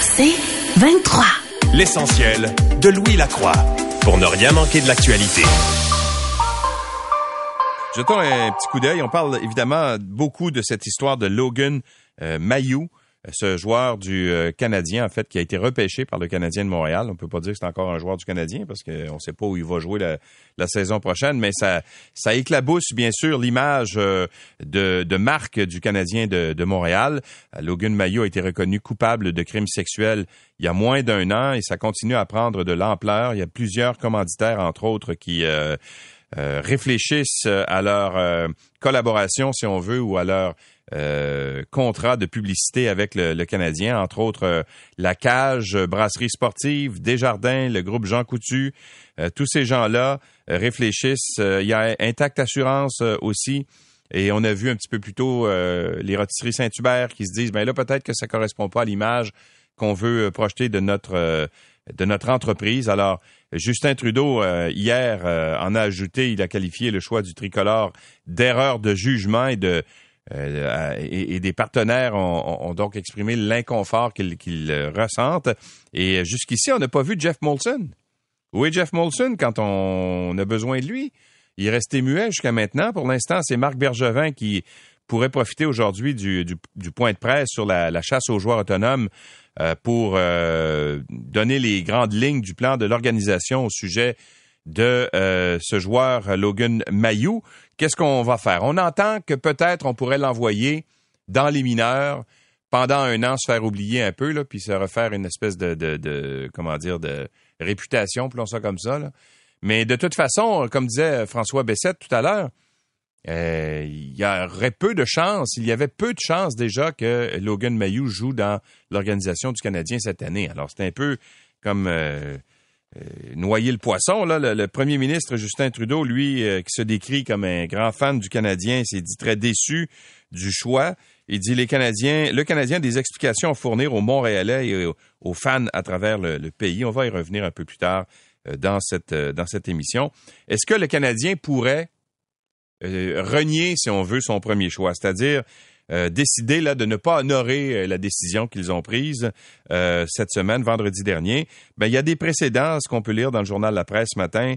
C'est 23. L'essentiel de Louis Lacroix pour ne rien manquer de l'actualité. Jetons un petit coup d'œil. On parle évidemment beaucoup de cette histoire de Logan euh, Mayou, ce joueur du euh, Canadien, en fait, qui a été repêché par le Canadien de Montréal. On peut pas dire que c'est encore un joueur du Canadien parce qu'on ne sait pas où il va jouer la, saison prochaine, mais ça, ça éclabousse bien sûr l'image euh, de, de, marque du Canadien de, de, Montréal. Logan Mayou a été reconnu coupable de crimes sexuels il y a moins d'un an et ça continue à prendre de l'ampleur. Il y a plusieurs commanditaires, entre autres, qui euh, réfléchissent à leur collaboration, si on veut, ou à leur euh, contrat de publicité avec le, Canadien, entre autres euh, la Cage, euh, Brasserie Sportive, Desjardins, le groupe Jean Coutu. tous ces gens-là réfléchissent. Il y a Intact Assurance aussi. Et on a vu un petit peu plus tôt les rôtisseries Saint-Hubert qui se disent, ben là, peut-être que ça correspond pas à l'image qu'on veut projeter de notre de notre entreprise. Alors, Justin Trudeau, hier, en a ajouté, il a qualifié le choix du tricolore d'erreur de jugement et de euh, et, des partenaires ont, donc exprimé l'inconfort qu'ils ressentent. Et jusqu'ici, on n'a pas vu Jeff Molson. Où est Jeff Molson quand on a besoin de lui? Il est resté muet jusqu'à maintenant. Pour l'instant, c'est Marc Bergevin qui pourrait profiter aujourd'hui du, point de presse sur la, chasse aux joueurs autonomes euh, pour euh, donner les grandes lignes du plan de l'organisation au sujet de ce joueur Logan Mayou qu'est-ce qu'on va faire? On entend que peut-être on pourrait l'envoyer dans les mineurs pendant un an, se faire oublier un peu, puis se refaire une espèce de, comment dire, de réputation, plutôt ça comme ça. Mais de toute façon, comme disait François Bessette tout à l'heure, euh, il y aurait peu de chances, il y avait peu de chances déjà que Logan Mayou joue dans l'organisation du Canadien cette année. Alors c'est un peu comme euh, noyer le poisson. Là, le, premier ministre Justin Trudeau, lui, euh, qui se décrit comme un grand fan du Canadien, s'est dit très déçu du choix. Il dit le Canadien a des explications à fournir aux Montréalais et aux, fans à travers le, pays. On va y revenir un peu plus tard euh, dans cette dans cette émission. Est-ce que le Canadien pourrait renier, si on veut, son premier choix, c'est-à-dire euh, décidé là, de ne pas honorer euh, la décision qu'ils ont prise euh, cette semaine, vendredi dernier. Ben, il y a des précédents, ce qu'on peut lire dans le journal La Presse ce matin,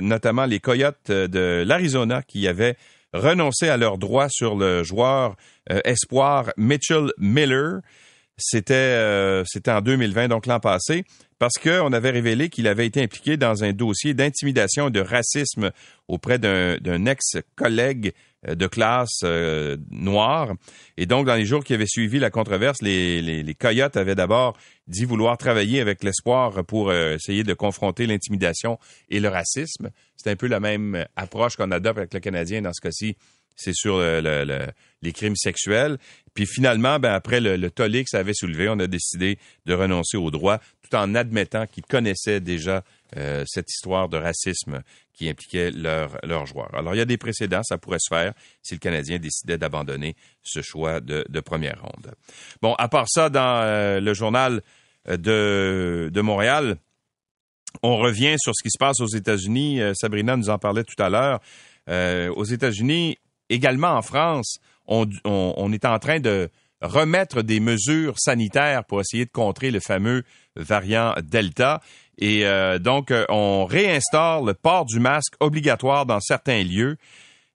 notamment les Coyotes de l'Arizona qui avaient renoncé à leurs droits sur le joueur espoir Mitchell Miller. C'était en 2020, donc l'an passé, parce qu'on avait révélé qu'il avait été impliqué dans un dossier d'intimidation et de racisme auprès d'un ex-collègue euh, de classe euh, noire. Et donc, dans les jours qui avaient suivi la controverse, les, les, Coyotes avaient d'abord dit vouloir travailler avec l'espoir pour euh, essayer de confronter l'intimidation et le racisme. C'est un peu la même approche qu'on adopte avec le Canadien dans ce cas-ci. C'est sur les crimes sexuels. Puis finalement, ben, après le, le tollé que ça avait soulevé, on a décidé de renoncer aux droits tout en admettant qu'ils connaissaient déjà cette histoire de racisme qui impliquait leurs leur joueurs. Alors, il y a des précédents, ça pourrait se faire si le Canadien décidait d'abandonner ce choix de, première ronde. Bon, à part ça, dans euh, le journal euh, de, Montréal, on revient sur ce qui se passe aux États-Unis. Euh, Sabrina nous en parlait tout à l'heure. aux États-Unis, également en France, on est en train de remettre des mesures sanitaires pour essayer de contrer le fameux variant Delta. Et euh, donc, euh, on réinstaure le port du masque obligatoire dans certains lieux.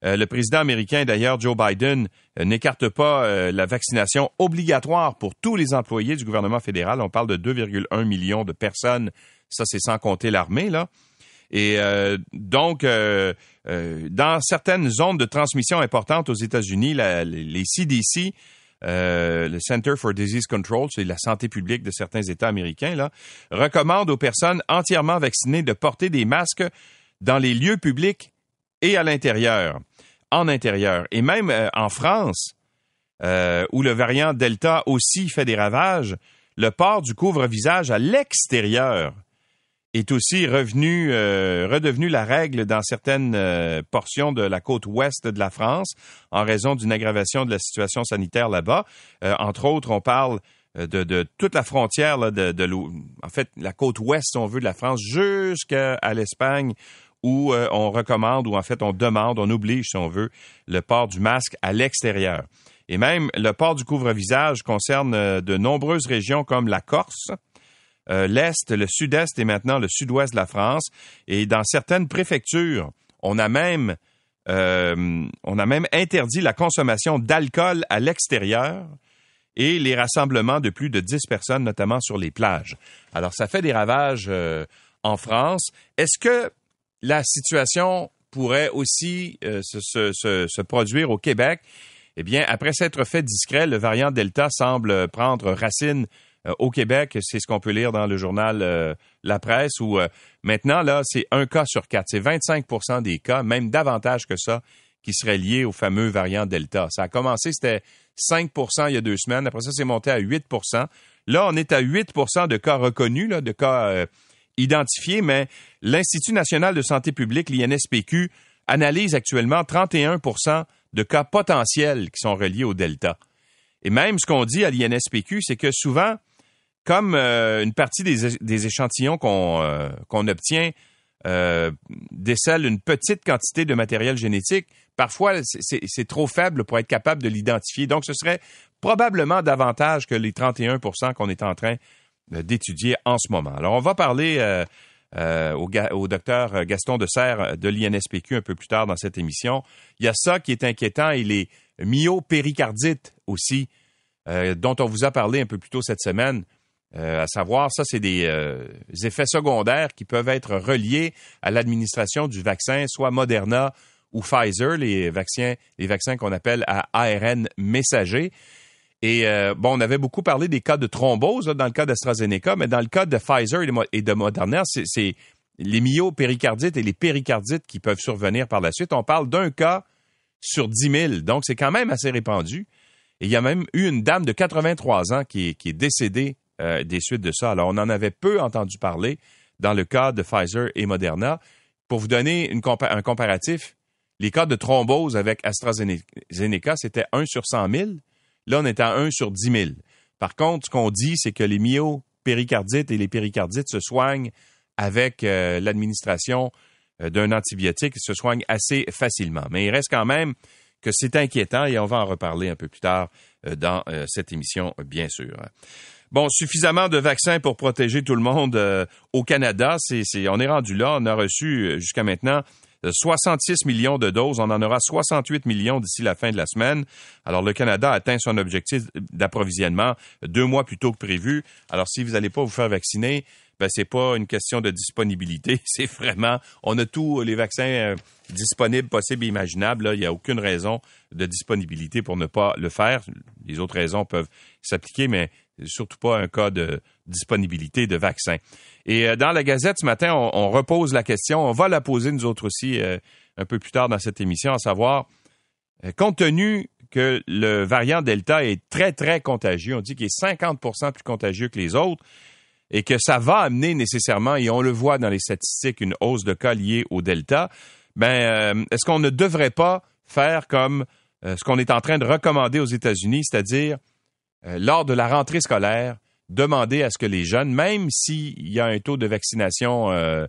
Euh, le président américain, d'ailleurs, Joe Biden, n'écarte pas la vaccination obligatoire pour tous les employés du gouvernement fédéral. On parle de 2,1 millions de personnes. Ça, c'est sans compter l'armée, là. Et donc, dans certaines zones de transmission importantes aux États-Unis, les CDC euh, le Center for Disease Control, c'est la santé publique de certains États américains, là, recommande aux personnes entièrement vaccinées de porter des masques dans les lieux publics et à l'intérieur, en intérieur. Et même euh, en France, euh, où le variant Delta aussi fait des ravages, le port du couvre-visage à l'extérieur est aussi revenu, euh, redevenu la règle dans certaines euh, portions de la côte ouest de la France en raison d'une aggravation de la situation sanitaire là-bas. Euh, entre autres, on parle de, de, toute la frontière là, de, de en fait la côte ouest, si on veut, de la France jusqu'à l'Espagne où on recommande ou en fait on demande, on oblige, si on veut, le port du masque à l'extérieur. Et même le port du couvre-visage concerne euh, de nombreuses régions comme la Corse, euh, l'Est, le Sud-Est et maintenant le Sud-Ouest de la France. Et dans certaines préfectures, on a même, euh, interdit la consommation d'alcool à l'extérieur et les rassemblements de plus de 10 personnes, notamment sur les plages. Alors, ça fait des ravages en France. Est-ce que la situation pourrait aussi se, produire au Québec? Eh bien, après s'être fait discret, le variant Delta semble prendre racine euh, au Québec. C'est ce qu'on peut lire dans le journal euh, La Presse, où euh, maintenant, là, c'est un cas sur quatre. C'est 25% des cas, même davantage que ça, qui seraient liés au fameux variant Delta. Ça a commencé, c'était 5% il y a deux semaines. Après ça, c'est monté à 8% Là, on est à 8% de cas reconnus, là, de cas identifiés, mais l'Institut national de santé publique, l'INSPQ, analyse actuellement 31% de cas potentiels qui sont reliés au Delta. Et même ce qu'on dit à l'INSPQ, c'est que souvent, comme euh, une partie des, échantillons qu'on euh, obtient euh, une petite quantité de matériel génétique, parfois c'est trop faible pour être capable de l'identifier. Donc ce serait probablement davantage que les 31% qu'on est en train d'étudier en ce moment. Alors on va parler euh, au, docteur Gaston de Serre de l'INSPQ un peu plus tard dans cette émission. Il y a ça qui est inquiétant et les myopéricardites aussi, euh, dont on vous a parlé un peu plus tôt cette semaine. Euh, à savoir, ça, c'est des effets secondaires qui peuvent être reliés à l'administration du vaccin, soit Moderna ou Pfizer, les vaccins, les vaccins qu'on appelle à ARN messager. Et euh, bon, on avait beaucoup parlé des cas de thrombose dans le cas d'AstraZeneca, mais dans le cas de Pfizer et de Moderna, c'est les myopéricardites et les péricardites qui peuvent survenir par la suite. On parle d'un cas sur 10 000, donc c'est quand même assez répandu. Et il y a même eu une dame de 83 ans qui est, décédée euh, des suites de ça. Alors, on en avait peu entendu parler dans le cas de Pfizer et Moderna. Pour vous donner un comparatif, les cas de thrombose avec AstraZeneca, c'était 1 sur 100 000. Là, on est à 1 sur 10 000. Par contre, ce qu'on dit, c'est que les myopéricardites et les péricardites se soignent avec euh, l'administration euh, d'un antibiotique, se soignent assez facilement. Mais il reste quand même que c'est inquiétant et on va en reparler un peu plus tard dans cette émission, bien sûr. Bon, suffisamment de vaccins pour protéger tout le monde au Canada. C'est, on est rendu là. On a reçu jusqu'à maintenant 66 millions de doses. On en aura 68 millions d'ici la fin de la semaine. Alors, le Canada atteint son objectif d'approvisionnement deux mois plus tôt que prévu. Alors, si vous n'allez pas vous faire vacciner, ben, c'est pas une question de disponibilité. C'est vraiment, on a tous les vaccins euh, disponibles, possibles et imaginables. Il n'y a aucune raison de disponibilité pour ne pas le faire. Les autres raisons peuvent s'appliquer, mais surtout pas un cas de disponibilité de vaccins. Et euh, dans la Gazette ce matin, on, repose la question, on va la poser nous autres aussi euh, un peu plus tard dans cette émission, à savoir, compte tenu que le variant Delta est très, très contagieux, on dit qu'il est 50% plus contagieux que les autres, et que ça va amener nécessairement, et on le voit dans les statistiques, une hausse de cas liés au Delta, ben, est-ce qu'on ne devrait pas faire comme ce qu'on est en train de recommander aux États-Unis, c'est-à-dire, lors de la rentrée scolaire, demander à ce que les jeunes, même s'il y a un taux de vaccination euh,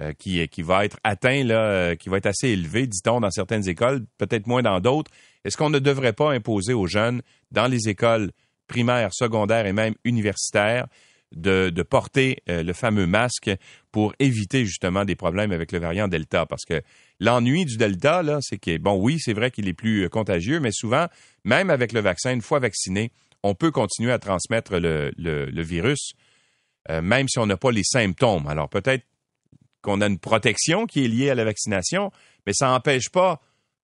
euh, qui, qui va être atteint, là, euh, qui va être assez élevé, dit-on, dans certaines écoles, peut-être moins dans d'autres, est-ce qu'on ne devrait pas imposer aux jeunes, dans les écoles primaires, secondaires et même universitaires, de, porter le fameux masque pour éviter justement des problèmes avec le variant Delta? Parce que l'ennui du Delta, là, c'est que, bon, oui, c'est vrai qu'il est plus contagieux, mais souvent, même avec le vaccin, une fois vacciné, on peut continuer à transmettre le, virus, euh, même si on n'a pas les symptômes. Alors peut-être qu'on a une protection qui est liée à la vaccination, mais ça n'empêche pas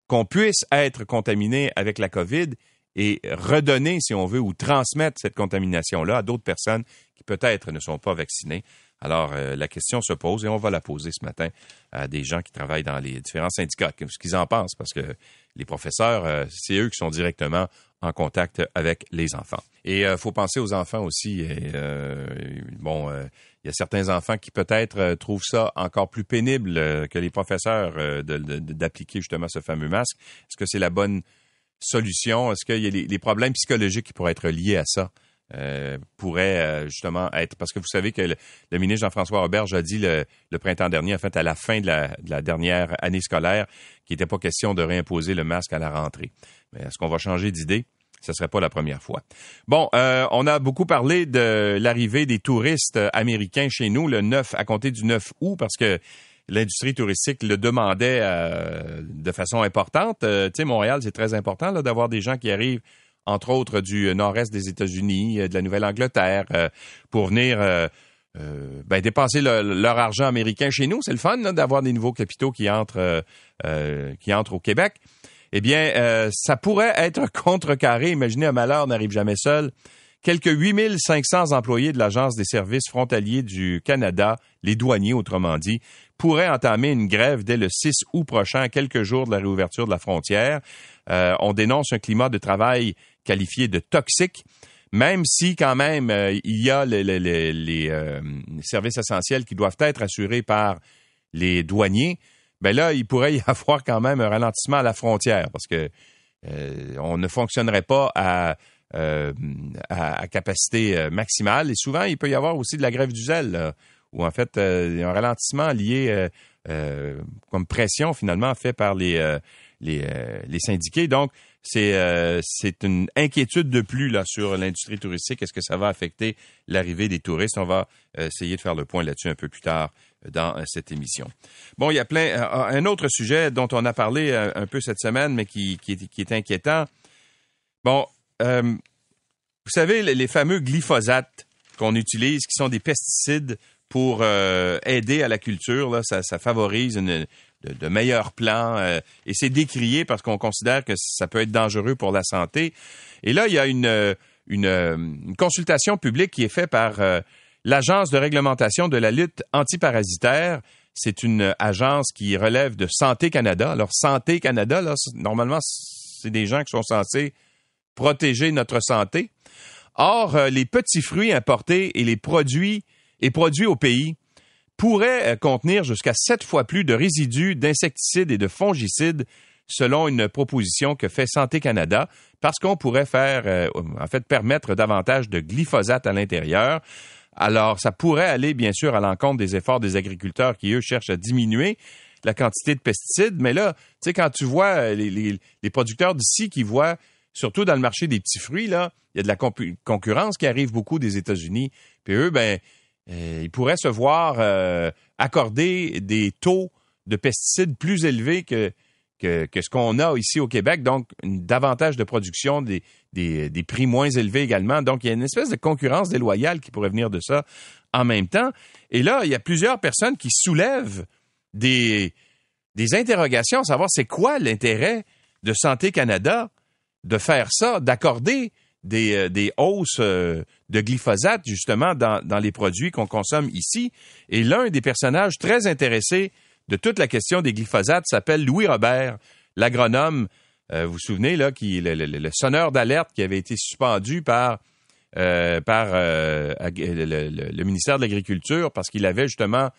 qu'on puisse être contaminé avec la COVID et redonner, si on veut, ou transmettre cette contamination-là à d'autres personnes qui peut-être ne sont pas vaccinées. Alors, euh, la question se pose et on va la poser ce matin à des gens qui travaillent dans les différents syndicats, ce qu'ils en pensent, parce que les professeurs, euh, c'est eux qui sont directement en contact avec les enfants. Et il euh, faut penser aux enfants aussi. Euh, bon, il y a certains enfants qui peut-être trouvent ça encore plus pénible que les professeurs d'appliquer justement ce fameux masque. Est-ce que c'est la bonne solution? Est-ce qu'il y a les, problèmes psychologiques qui pourraient être liés à ça? pourraient justement être parce que vous savez que le, ministre Jean-François Roberge a dit le, printemps dernier, en fait, à la fin de la, de la dernière année scolaire, qu'il n'était pas question de réimposer le masque à la rentrée. Mais est-ce qu'on va changer d'idée? ce serait pas la première fois. Bon, euh, on a beaucoup parlé de l'arrivée des touristes américains chez nous le 9 à compter du 9 août parce que l'industrie touristique le demandait euh, de façon importante. tu sais, Montréal, c'est très important d'avoir des gens qui arrivent entre autres du nord-est des États-Unis, de la Nouvelle-Angleterre, pour venir euh, ben, dépenser leur argent américain chez nous. C'est le fun d'avoir des nouveaux capitaux qui entrent, euh, euh, qui entrent au Québec. Eh bien, ça pourrait être contrecarré. Imaginez un malheur n'arrive jamais seul. Quelques 8500 employés de l'Agence des services frontaliers du Canada, les douaniers autrement dit, pourraient entamer une grève dès le 6 août prochain, quelques jours de la réouverture de la frontière. on dénonce un climat de travail qualifié de toxique même si quand même euh, il y a les, euh, services essentiels qui doivent être assurés par les douaniers, ben là, il pourrait y avoir quand même un ralentissement à la frontière parce que euh, on ne fonctionnerait pas à, à, capacité maximale. Et souvent, il peut y avoir aussi de la grève du zèle, où en fait, il y a un ralentissement lié comme pression finalement fait par les, les, les syndiqués. Donc, c'est euh, c'est une inquiétude de plus là sur l'industrie touristique. Est-ce que ça va affecter l'arrivée des touristes? On va euh, essayer de faire le point là-dessus un peu plus tard euh, dans cette émission. Bon, il y a plein un autre sujet dont on a parlé un peu cette semaine, mais qui qui est, qui est inquiétant. Bon, vous savez les, fameux glyphosates qu'on utilise, qui sont des pesticides pour aider à la culture. Ça, favorise de, meilleurs plans. Euh, et c'est décrié parce qu'on considère que ça peut être dangereux pour la santé. Et là, il y a une, euh, euh, une, consultation publique qui est faite par l'Agence de réglementation de la lutte antiparasitaire. C'est une agence qui relève de Santé Canada. Alors, Santé Canada, là, normalement, c'est des gens qui sont censés protéger notre santé. Or, les petits fruits importés et les produits et produits au pays pourrait euh, contenir jusqu'à sept fois plus de résidus d'insecticides et de fongicides selon une proposition que fait Santé Canada, parce qu'on pourrait faire, euh, en fait, permettre davantage de glyphosate à l'intérieur. Alors, ça pourrait aller, bien sûr, à l'encontre des efforts des agriculteurs qui, eux, cherchent à diminuer la quantité de pesticides. Mais là, tu sais, quand tu vois euh, les, les producteurs d'ici qui voient, surtout dans le marché des petits fruits, là, il y a de la concurrence qui arrive beaucoup des États-Unis. Puis eux, ben, euh, ils pourraient se voir euh, accorder des taux de pesticides plus élevés que, que, ce qu'on a ici au Québec, donc davantage de production, des, des, des, prix moins élevés également. Donc, il y a une espèce de concurrence déloyale qui pourrait venir de ça en même temps. Et là, il y a plusieurs personnes qui soulèvent des, des interrogations, à savoir c'est quoi l'intérêt de Santé Canada de faire ça, d'accorder des, euh, des hausses euh, de glyphosate, justement, dans, dans les produits qu'on consomme ici. Et l'un des personnages très intéressés de toute la question des glyphosates s'appelle Louis Robert, l'agronome, euh, vous vous souvenez, là, qui le, le, sonneur d'alerte qui avait été suspendu par, par le, ministère de l'Agriculture parce qu'il avait justement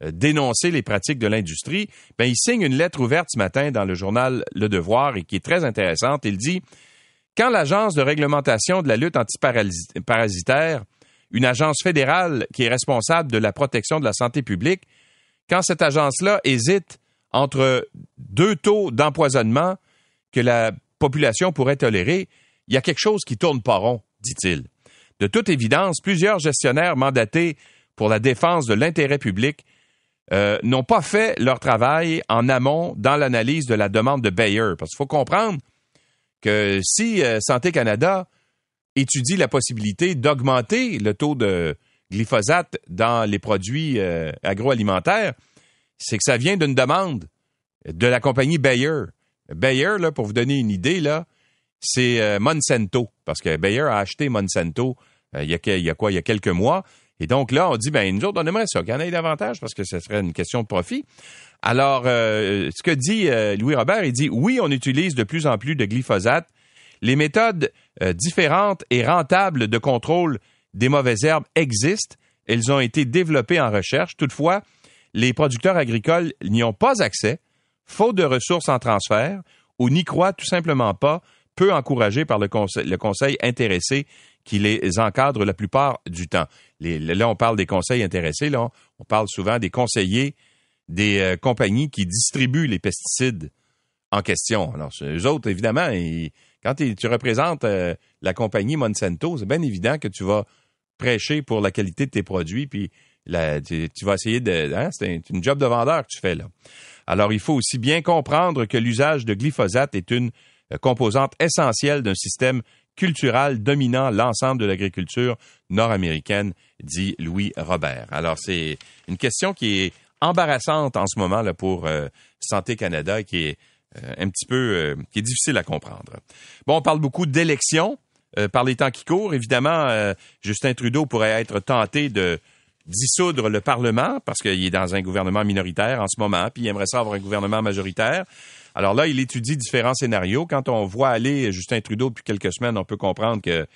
dénoncé les pratiques de l'industrie. Ben, il signe une lettre ouverte ce matin dans le journal Le Devoir et qui est très intéressante. Il dit quand l'Agence de réglementation de la lutte antiparasitaire, une agence fédérale qui est responsable de la protection de la santé publique, quand cette agence-là hésite entre deux taux d'empoisonnement que la population pourrait tolérer, il y a quelque chose qui tourne pas rond, dit-il. De toute évidence, plusieurs gestionnaires mandatés pour la défense de l'intérêt public euh, n'ont pas fait leur travail en amont dans l'analyse de la demande de Bayer. Parce qu'il faut comprendre que si euh, Santé Canada étudie la possibilité d'augmenter le taux de glyphosate dans les produits euh, agroalimentaires, c'est que ça vient d'une demande de la compagnie Bayer. Bayer, pour vous donner une idée, c'est Monsanto, parce que Bayer a acheté Monsanto y a, il y a quoi, il y a quelques mois. Et donc là, on dit, ben nous autres, on aimerait ça, en ait davantage, parce que ce serait une question de profit. Alors, euh, ce que dit euh, Louis Robert, il dit oui, on utilise de plus en plus de glyphosate. Les méthodes euh, différentes et rentables de contrôle des mauvaises herbes existent. Elles ont été développées en recherche. Toutefois, les producteurs agricoles n'y ont pas accès, faute de ressources en transfert, ou n'y croient tout simplement pas, peu encouragés par le conseil, le conseil intéressé qui les encadre la plupart du temps. là, on parle des conseils intéressés, là, on parle souvent des conseillers des euh, compagnies qui distribuent les pesticides en question. Alors, eux autres, évidemment, quand tu représentes euh, la compagnie Monsanto, c'est bien évident que tu vas prêcher pour la qualité de tes produits, puis tu, vas essayer de... Hein, c'est une job de vendeur que tu fais là. Alors, il faut aussi bien comprendre que l'usage de glyphosate est une euh, composante essentielle d'un système culturel dominant l'ensemble de l'agriculture nord-américaine, dit Louis Robert. Alors, c'est une question qui est embarrassante en ce moment pour euh, Santé Canada, qui est euh, un petit peu, qui est difficile à comprendre. Bon, on parle beaucoup d'élections. par les temps qui courent, évidemment, Justin Trudeau pourrait être tenté de dissoudre le Parlement parce qu'il est dans un gouvernement minoritaire en ce moment, puis il aimerait ça avoir un gouvernement majoritaire. Alors là, il étudie différents scénarios. Quand on voit aller Justin Trudeau depuis quelques semaines, on peut comprendre que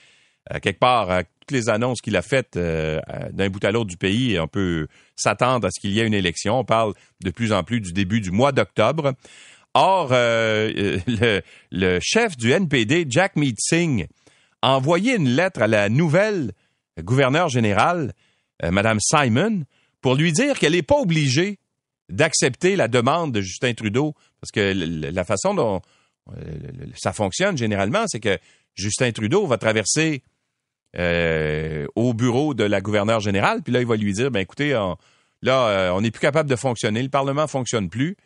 euh, quelque part, à toutes les annonces qu'il a faites euh, d'un bout à l'autre du pays, on peut s'attendre à ce qu'il y ait une élection. On parle de plus en plus du début du mois d'octobre. Or, euh, le, chef du NPD, Jack Meeting, a envoyé une lettre à la nouvelle gouverneure générale Madame Simon, pour lui dire qu'elle n'est pas obligée d'accepter la demande de Justin Trudeau, parce que la façon dont euh, ça fonctionne généralement, c'est que Justin Trudeau va traverser euh, au bureau de la gouverneure générale, puis là, il va lui dire, ben écoutez, là, on n'est plus capable de fonctionner, le Parlement ne fonctionne plus,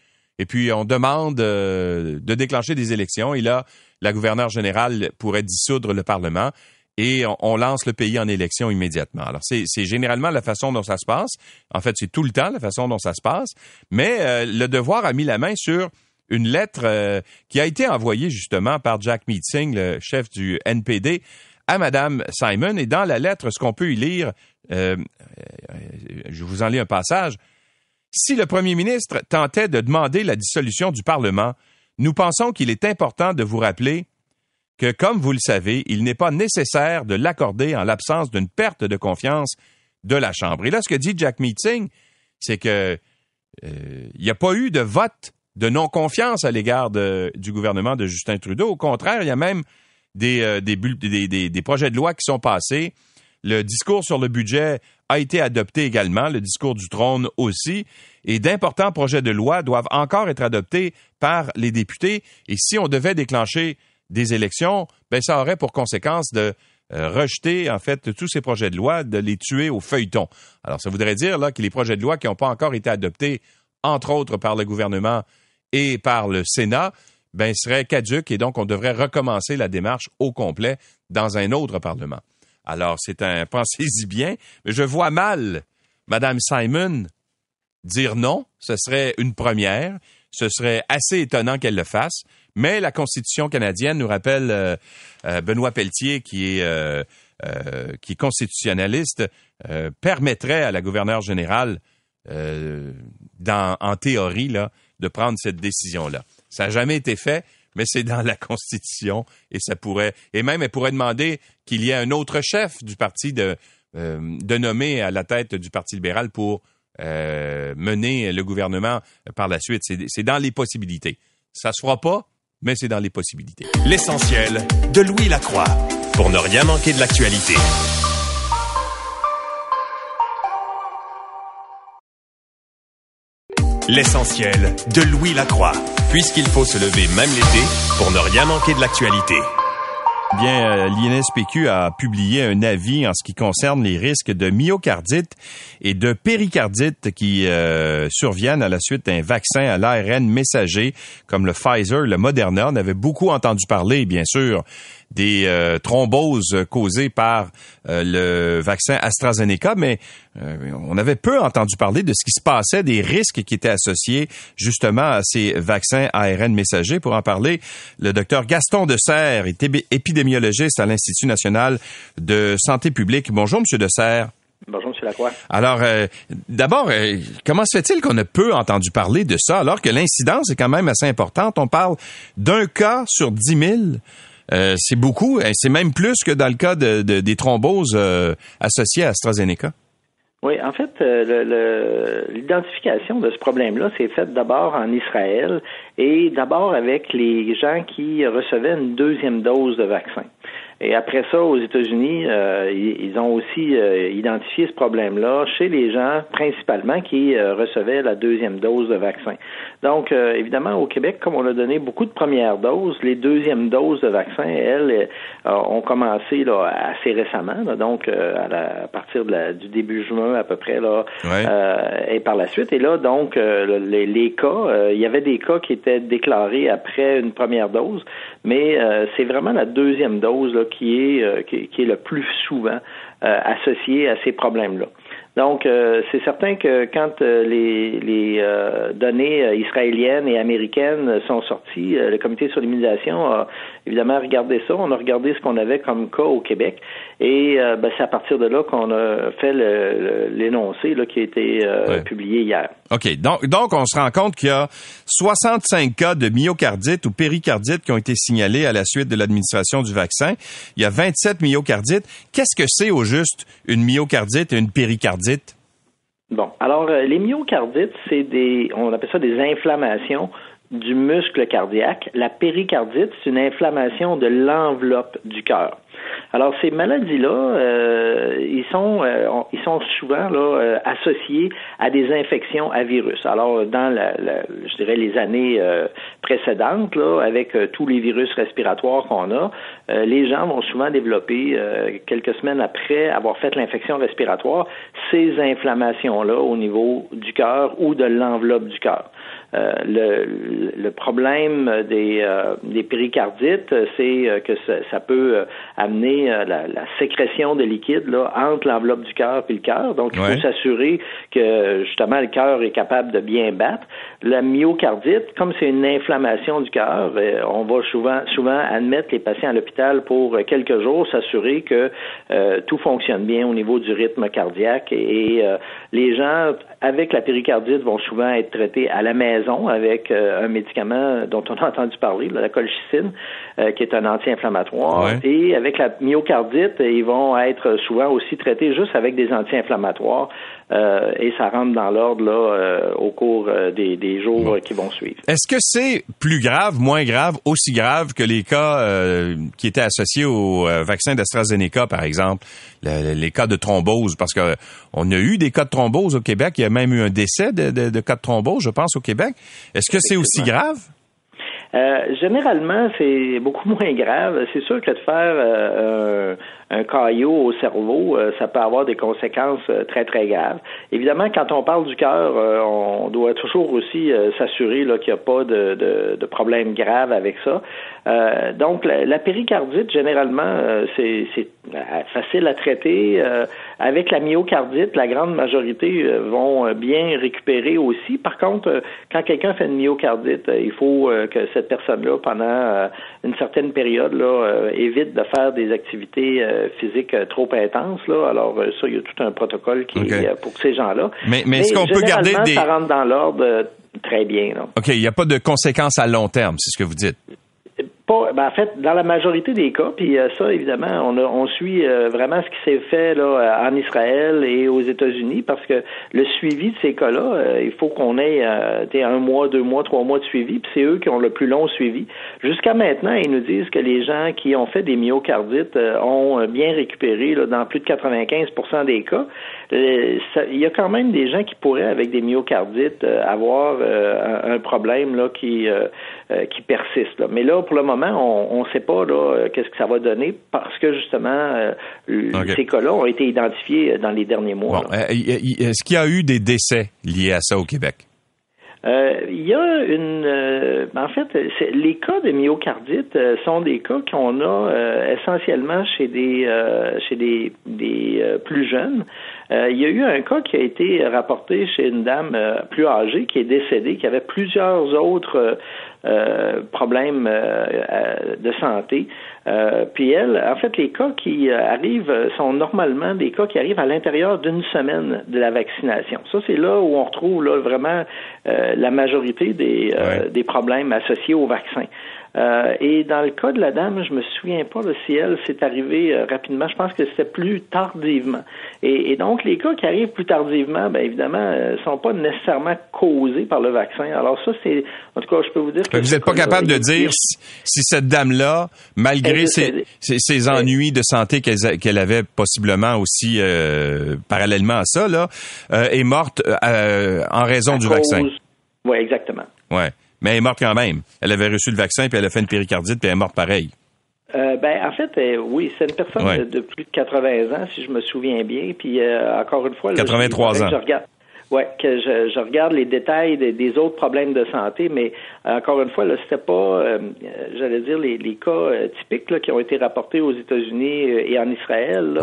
et puis on demande de déclencher des élections, et là, la gouverneure générale pourrait dissoudre le Parlement et on, lance le pays en élection immédiatement. Alors, c'est généralement la façon dont ça se passe. En fait, c'est tout le temps la façon dont ça se passe. Mais euh, le devoir a mis la main sur une lettre euh, qui a été envoyée justement par Jack Meeting, le chef du NPD, à Madame Simon. Et dans la lettre, ce qu'on peut y lire, euh, je vous en lis un passage. Si le premier ministre tentait de demander la dissolution du Parlement, nous pensons qu'il est important de vous rappeler que, comme vous le savez, il n'est pas nécessaire de l'accorder en l'absence d'une perte de confiance de la Chambre. Et là, ce que dit Jack Meeting, c'est que euh, il n'y a pas eu de vote de non-confiance à l'égard du gouvernement de Justin Trudeau. Au contraire, il y a même des, euh, des, des, projets de loi qui sont passés. Le discours sur le budget a été adopté également, le discours du trône aussi, et d'importants projets de loi doivent encore être adoptés par les députés. Et si on devait déclencher des élections, ben ça aurait pour conséquence de euh, rejeter en fait tous ces projets de loi, de les tuer au feuilleton. Alors ça voudrait dire là que les projets de loi qui n'ont pas encore été adoptés, entre autres par le gouvernement et par le Sénat, ben seraient caduques et donc on devrait recommencer la démarche au complet dans un autre parlement. Alors c'est un pensez-y bien, mais je vois mal Madame Simon dire non, ce serait une première. Ce serait assez étonnant qu'elle le fasse. Mais la Constitution canadienne nous rappelle euh, euh, Benoît Pelletier, qui est, euh, qui est constitutionnaliste, permettrait à la gouverneure générale, dans, en théorie, là, de prendre cette décision-là. Ça n'a jamais été fait, mais c'est dans la Constitution et ça pourrait. Et même, elle pourrait demander qu'il y ait un autre chef du parti de, de nommer à la tête du Parti libéral pour mener le gouvernement par la suite. C'est dans les possibilités. Ça se fera pas, mais c'est dans les possibilités. L'essentiel de Louis Lacroix pour ne rien manquer de l'actualité. L'essentiel de Louis Lacroix, puisqu'il faut se lever même l'été pour ne rien manquer de l'actualité. Bien, euh, l'INSPQ a publié un avis en ce qui concerne les risques de myocardite et de péricardite qui euh, surviennent à la suite d'un vaccin à l'ARN messager comme le Pfizer, le Moderna. On avait beaucoup entendu parler, bien sûr, des euh, thromboses causées par euh, le vaccin AstraZeneca, mais euh, on avait peu entendu parler de ce qui se passait, des risques qui étaient associés justement à ces vaccins ARN messagers. Pour en parler, le docteur Gaston Serre est épidémiologiste à l'Institut national de santé publique. Bonjour, Monsieur Serre. Bonjour, M. Lacroix. Alors, d'abord, comment se fait-il qu'on a peu entendu parler de ça alors que l'incidence est quand même assez importante? On parle d'un cas sur 10 000 euh, c'est beaucoup. C'est même plus que dans le cas de, des thromboses euh, associées à AstraZeneca. Oui, en fait, euh, l'identification de ce problème-là s'est faite d'abord en Israël et d'abord avec les gens qui recevaient une deuxième dose de vaccin. Et après ça, aux États-Unis, euh, ils ont aussi euh, identifié ce problème-là chez les gens principalement qui euh, recevaient la deuxième dose de vaccin. Donc, évidemment, au Québec, comme on a donné beaucoup de premières doses, les deuxièmes doses de vaccin, elles, ont commencé là, assez récemment, donc à, la, partir de du début juin à peu près, là, et par la suite. Et là, donc, les, les, cas, il y avait des cas qui étaient déclarés après une première dose, mais c'est vraiment la deuxième dose là, qui est, euh, qui, est le plus souvent euh, associé à ces problèmes-là. Donc, euh, c'est certain que quand les, les données israéliennes et américaines sont sorties, le comité sur l'immunisation a évidemment regardé ça. On a regardé ce qu'on avait comme cas au Québec. Et ben, c'est à partir de là qu'on a fait l'énoncé qui a été publié hier. OK. Donc, donc, on se rend compte qu'il y a 65 cas de myocardite ou péricardite qui ont été signalés à la suite de l'administration du vaccin. Il y a 27 myocardites. Qu'est-ce que c'est au juste une myocardite et une péricardite? Bon, alors euh, les myocardites, c'est des, on appelle ça des inflammations du muscle cardiaque. La péricardite, c'est une inflammation de l'enveloppe du cœur. Alors ces maladies-là, euh, ils sont euh, ils sont souvent là euh, associés à des infections à virus. Alors dans la, je dirais les années précédentes là, avec tous les virus respiratoires qu'on a, les gens vont souvent développer quelques semaines après avoir fait l'infection respiratoire ces inflammations-là au niveau du cœur ou de l'enveloppe du cœur. Euh, le, problème des, euh, c'est euh, que ça, ça peut amener la, la, sécrétion de liquide là, entre l'enveloppe du cœur et le cœur. Donc, il faut s'assurer que justement le cœur est capable de bien battre. La myocardite, comme c'est une inflammation du cœur, on va souvent, souvent admettre les patients à l'hôpital pour quelques jours, s'assurer que tout fonctionne bien au niveau du rythme cardiaque et, les gens avec la péricardite vont souvent être traités à la maison avec euh, un médicament dont on a entendu parler, la colchicine, euh, qui est un anti-inflammatoire. Et avec la myocardite, ils vont être souvent aussi traités juste avec des anti-inflammatoires. Euh, et ça rentre dans l'ordre là au cours des, des, jours qui vont suivre. Est-ce que c'est plus grave, moins grave, aussi grave que les cas qui étaient associés au vaccin d'AstraZeneca, par exemple, les cas de thrombose? Parce que on a eu des cas de thrombose au Québec. Il y a même eu un décès de, de, de cas de thrombose, je pense, au Québec. Est-ce que c'est aussi grave? Euh, généralement, c'est beaucoup moins grave. C'est sûr que de faire euh, un caillot au cerveau, euh, ça peut avoir des conséquences très, très graves. Évidemment, quand on parle du cœur, on doit toujours aussi s'assurer qu'il n'y a pas de, de, de, problème grave avec ça. donc, la, péricardite, généralement, c'est facile à traiter. avec la myocardite, la grande majorité vont bien récupérer aussi. Par contre, quand quelqu'un fait une myocardite, il faut que cette personne-là, pendant euh, une certaine période, là, euh, évite de faire des activités euh, physiques trop intenses. Là. Alors, ça, il y a tout un protocole qui est pour ces gens-là. Mais, mais, est-ce qu'on peut garder des... ça rentre dans l'ordre très bien. Là. OK, il n'y a pas de conséquences à long terme, c'est ce que vous dites. Ben, en fait, dans la majorité des cas, puis euh, ça, évidemment, on, on suit euh, vraiment ce qui s'est fait là, en Israël et aux États-Unis, parce que le suivi de ces cas-là, euh, il faut qu'on ait un mois, deux mois, trois mois de suivi, puis c'est eux qui ont le plus long suivi. Jusqu'à maintenant, ils nous disent que les gens qui ont fait des myocardites ont bien récupéré là, dans plus de 95% des cas. il y a quand même des gens qui pourraient, avec des myocardites, avoir un, problème là, qui, qui persiste. Là. Mais là, pour le moment, on ne sait pas euh, qu'est-ce que ça va donner parce que justement, euh, ces cas-là ont été identifiés euh, dans les derniers mois. Est-ce qu'il y a eu des décès liés à ça au Québec? il y a une. en fait, les cas de myocardite sont des cas qu'on a essentiellement chez des chez des, des plus jeunes. Il y a eu un cas qui a été rapporté chez une dame plus âgée qui est décédée, qui avait plusieurs autres euh, problèmes euh, euh, de santé. puis elle, en fait, les cas qui arrivent sont normalement des cas qui arrivent à l'intérieur d'une semaine de la vaccination. Ça, c'est là où on retrouve là, vraiment la majorité des, des problèmes associés au vaccin. Euh, et dans le cas de la dame, je me souviens pas de si elle s'est arrivée euh, rapidement. Je pense que c'était plus tardivement. Et, donc, les cas qui arrivent plus tardivement, bien évidemment, euh, sont pas nécessairement causés par le vaccin. Alors ça, c'est, en tout cas, je peux vous dire que vous n'êtes pas capable de dire si, cette dame-là, malgré ses, ses, ennuis de santé qu'elle avait possiblement aussi euh, parallèlement à ça, là, est morte en raison du vaccin. Oui, exactement. Ouais, mais elle est morte quand même. Elle avait reçu le vaccin puis elle a fait une péricardite puis elle est morte pareil. ben, en fait, oui, c'est une personne de, plus de 80 ans, si je me souviens bien. Puis, encore une fois, 83 ans. Je regarde, oui, que je, je, regarde les détails des, autres problèmes de santé, mais euh, encore une fois, là, c'était pas, euh, j'allais dire, les, les cas euh, typiques là, qui ont été rapportés aux États-Unis et en Israël.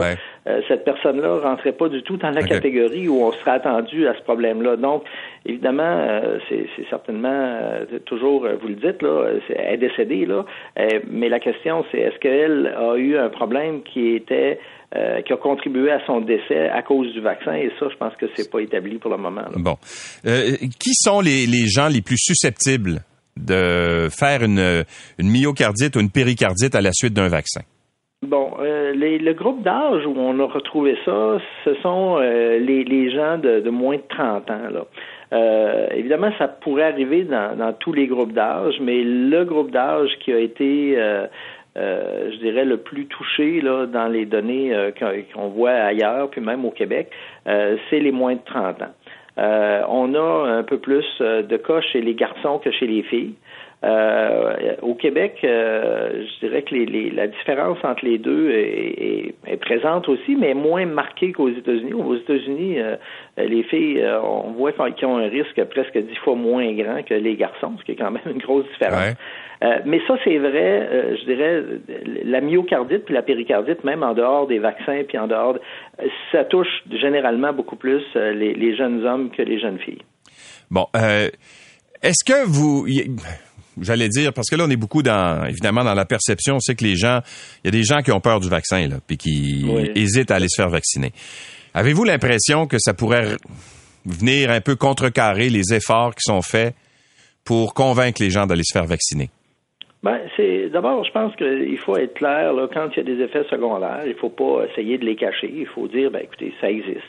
Cette personne-là rentrait pas du tout dans la catégorie où on serait attendu à ce problème-là. Donc, évidemment, c'est certainement toujours, vous le dites, là, elle est décédée, là, mais la question, c'est est-ce qu'elle a eu un problème qui était euh, qui a contribué à son décès à cause du vaccin? Et ça, je pense que c'est pas établi pour le moment. Bon. Euh, qui sont les, les, gens les plus susceptibles de faire une, une myocardite ou une péricardite à la suite d'un vaccin? Bon, euh, les, le groupe d'âge où on a retrouvé ça, ce sont euh, les, les, gens de, de, moins de 30 ans. Là. Euh, évidemment, ça pourrait arriver dans, dans tous les groupes d'âge, mais le groupe d'âge qui a été euh, je dirais, le plus touché là, dans les données euh, qu'on voit ailleurs, puis même au Québec, euh, c'est les moins de 30 ans. on a un peu plus de cas chez les garçons que chez les filles. Au Québec, je dirais que les, la différence entre les deux est, est, présente aussi, mais moins marquée qu'aux États-Unis. Aux États-Unis, les filles, on voit qu'ils ont un risque presque dix fois moins grand que les garçons, ce qui est quand même une grosse différence. Euh, mais ça, c'est vrai, euh, je dirais, la myocardite puis la péricardite, même en dehors des vaccins puis en dehors, ça touche généralement beaucoup plus euh, les, jeunes hommes que les jeunes filles. Bon, est-ce que vous, j'allais dire, parce que là, on est beaucoup dans, évidemment, dans la perception, on sait que les gens, il y a des gens qui ont peur du vaccin, là, puis qui hésitent à aller se faire vacciner. Avez-vous l'impression que ça pourrait venir un peu contrecarrer les efforts qui sont faits pour convaincre les gens d'aller se faire vacciner? Ben, c'est d'abord, je pense qu'il faut être clair là, quand il y a des effets secondaires, il faut pas essayer de les cacher. Il faut dire, ben écoutez, ça existe.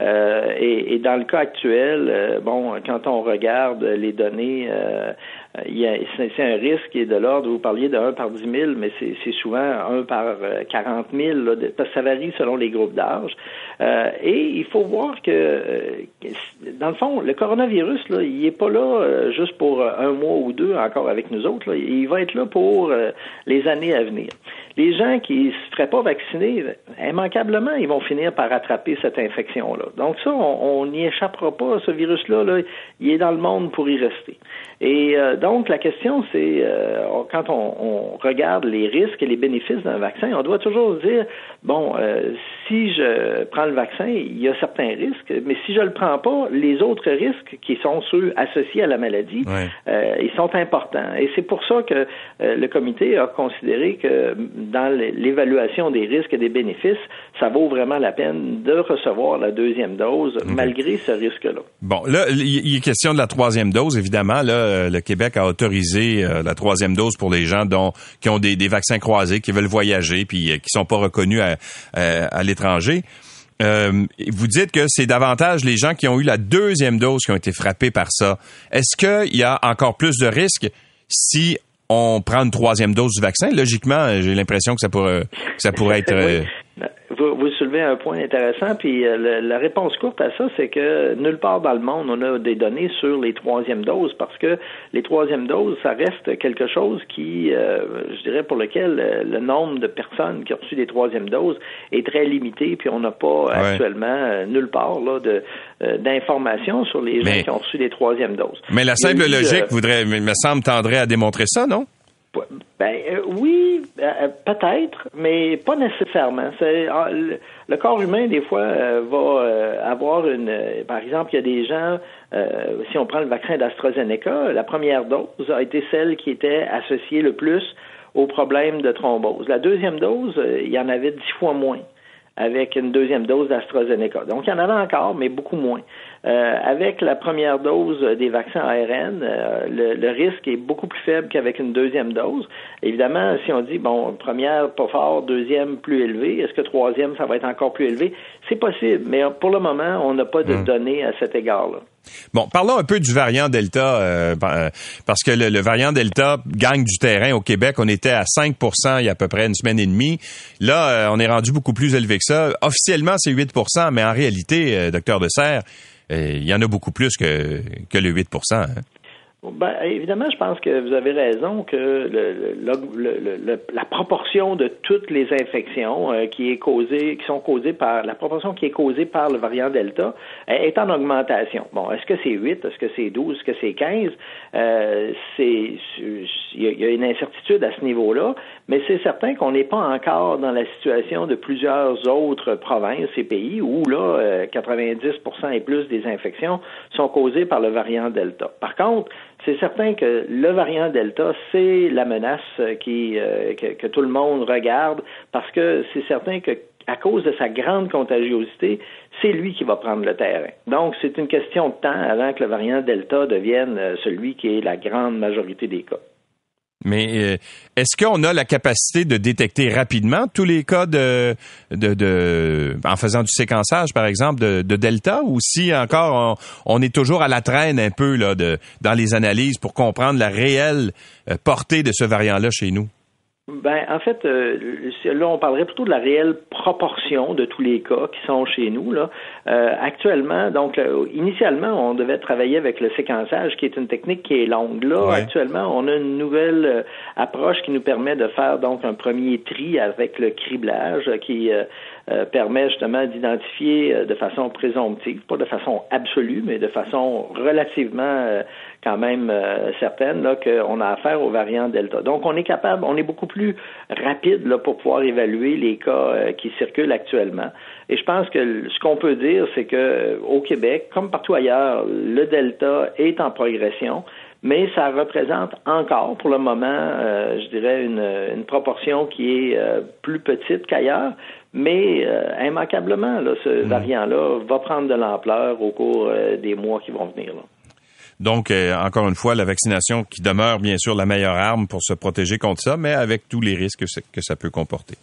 Euh, et, et, dans le cas actuel, euh, bon, quand on regarde les données, euh, c'est un risque qui est de l'ordre, vous parliez de 1 par 10 000, mais c'est souvent 1 par 40 000, là, parce que ça varie selon les groupes d'âge. Euh, et il faut voir que, euh, dans le fond, le coronavirus, là, il est pas là euh, juste pour un mois ou deux encore avec nous autres. Là. Il va être là pour les années à venir. Les gens qui ne se feraient pas vacciner, immanquablement, ils vont finir par attraper cette infection-là. Donc ça, on n'y échappera pas. Ce virus-là, là, il est dans le monde pour y rester. Et donc, la question, c'est, quand on, on, regarde les risques et les bénéfices d'un vaccin, on doit toujours dire, bon, si je prends le vaccin, il y a certains risques, mais si je le prends pas, les autres risques qui sont ceux associés à la maladie, euh, ils sont importants. Et c'est pour ça que euh, le comité a considéré que dans l'évaluation des risques et des bénéfices, ça vaut vraiment la peine de recevoir la deuxième dose malgré ce risque-là. Bon, là, il est question de la troisième dose, évidemment. Là, euh, le Québec a autorisé la troisième dose pour les gens dont, qui ont des, vaccins croisés, qui veulent voyager, puis qui sont pas reconnus à, à l'étranger. Euh, vous dites que c'est davantage les gens qui ont eu la deuxième dose qui ont été frappés par ça. Est-ce qu'il y a encore plus de risques si on prend une troisième dose du vaccin? Logiquement, j'ai l'impression que ça pourrait, ça pourrait être... Euh, vous, un point intéressant, puis euh, la réponse courte à ça, c'est que nulle part dans le monde on a des données sur les troisièmes doses, parce que les troisièmes doses, ça reste quelque chose qui, euh, je dirais, pour lequel euh, le nombre de personnes qui ont reçu des troisièmes doses est très limité, puis on n'a pas actuellement nulle part là de d'informations sur les gens qui ont reçu des troisièmes doses. Mais la simple logique voudrait, me semble, tendrait à démontrer ça, non? Ben euh, oui, euh, peut-être, mais pas nécessairement. Ah, le, corps humain des fois euh, va avoir une. par exemple, il y a des gens. si on prend le vaccin d'AstraZeneca, la première dose a été celle qui était associée le plus au problème de thrombose. La deuxième dose, il y en avait dix fois moins avec une deuxième dose d'AstraZeneca. Donc, il y en avait encore, mais beaucoup moins. Euh, avec la première dose des vaccins ARN, euh, le, risque est beaucoup plus faible qu'avec une deuxième dose. Évidemment, si on dit, bon, première pas fort, deuxième plus élevé, est-ce que troisième, ça va être encore plus élevé? C'est possible, mais pour le moment, on n'a pas de hmm. données à cet égard-là. Bon, parlons un peu du variant Delta, euh, parce que le, variant Delta gagne du terrain au Québec. On était à 5% il y a à peu près une semaine et demie. Là, on est rendu beaucoup plus élevé que ça. Officiellement, c'est 8% mais en réalité, docteur de Serre, il y en a beaucoup plus que, que le 8 hein. Ben, évidemment, je pense que vous avez raison que le, le, la proportion de toutes les infections euh, qui est causée, qui sont causées par la proportion qui est causée par le variant Delta est en augmentation. Bon, est-ce que c'est 8, est-ce que c'est 12, est-ce que c'est 15 euh, il y, a une incertitude à ce niveau-là, mais c'est certain qu'on n'est pas encore dans la situation de plusieurs autres provinces et pays où là 90% euh, et plus des infections sont causées par le variant Delta. Par contre, c'est certain que le variant Delta, c'est la menace qui, euh, que, tout le monde regarde parce que c'est certain que à cause de sa grande contagiosité, c'est lui qui va prendre le terrain. Donc, c'est une question de temps avant que le variant Delta devienne euh, celui qui est la grande majorité des cas. Mais euh, est-ce qu'on a la capacité de détecter rapidement tous les cas de, de, en faisant du séquençage, par exemple, de, Delta, ou si encore on, est toujours à la traîne un peu là, de, dans les analyses pour comprendre la réelle euh, portée de ce variant-là chez nous? Ben, en fait, euh, là, on parlerait plutôt de la réelle proportion de tous les cas qui sont chez nous. Là. Euh, actuellement, donc, euh, initialement, on devait travailler avec le séquençage, qui est une technique qui est longue. Là, actuellement, on a une nouvelle approche qui nous permet de faire donc un premier tri avec le criblage, qui permet justement d'identifier de façon présomptive, pas de façon absolue, mais de façon relativement quand même euh, certaine là, qu'on a affaire au variant Delta. Donc, on est capable, on est beaucoup plus rapide là, pour pouvoir évaluer les cas euh, qui circulent actuellement. Et je pense que ce qu'on peut dire, c'est que euh, au Québec, comme partout ailleurs, le Delta est en progression mais ça représente encore pour le moment, je dirais, une, une, proportion qui est plus petite qu'ailleurs, mais immanquablement, là, ce mmh. variant-là va prendre de l'ampleur au cours des mois qui vont venir. Là. Donc, euh, encore une fois, la vaccination qui demeure bien sûr la meilleure arme pour se protéger contre ça, mais avec tous les risques que, ça peut comporter.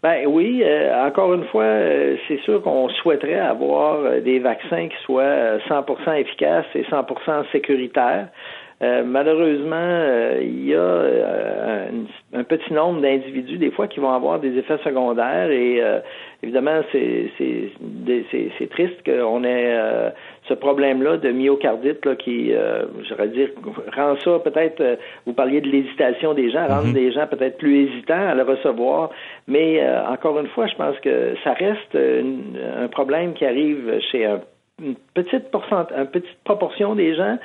Ben oui, euh, encore une fois, euh, c'est sûr qu'on souhaiterait avoir des vaccins qui soient 100% efficaces et 100% sécuritaires. Malheureusement, il y a un, petit nombre d'individus des fois qui vont avoir des effets secondaires et évidemment c'est triste qu'on ait ce problème-là de myocardite là, qui, j'aurais dire, rend ça peut-être. vous parliez de l'hésitation des gens, mm-hmm. des gens peut-être plus hésitants à le recevoir, mais encore une fois, je pense que ça reste un problème qui arrive chez un, une petite pourcent, une petite proportion des gens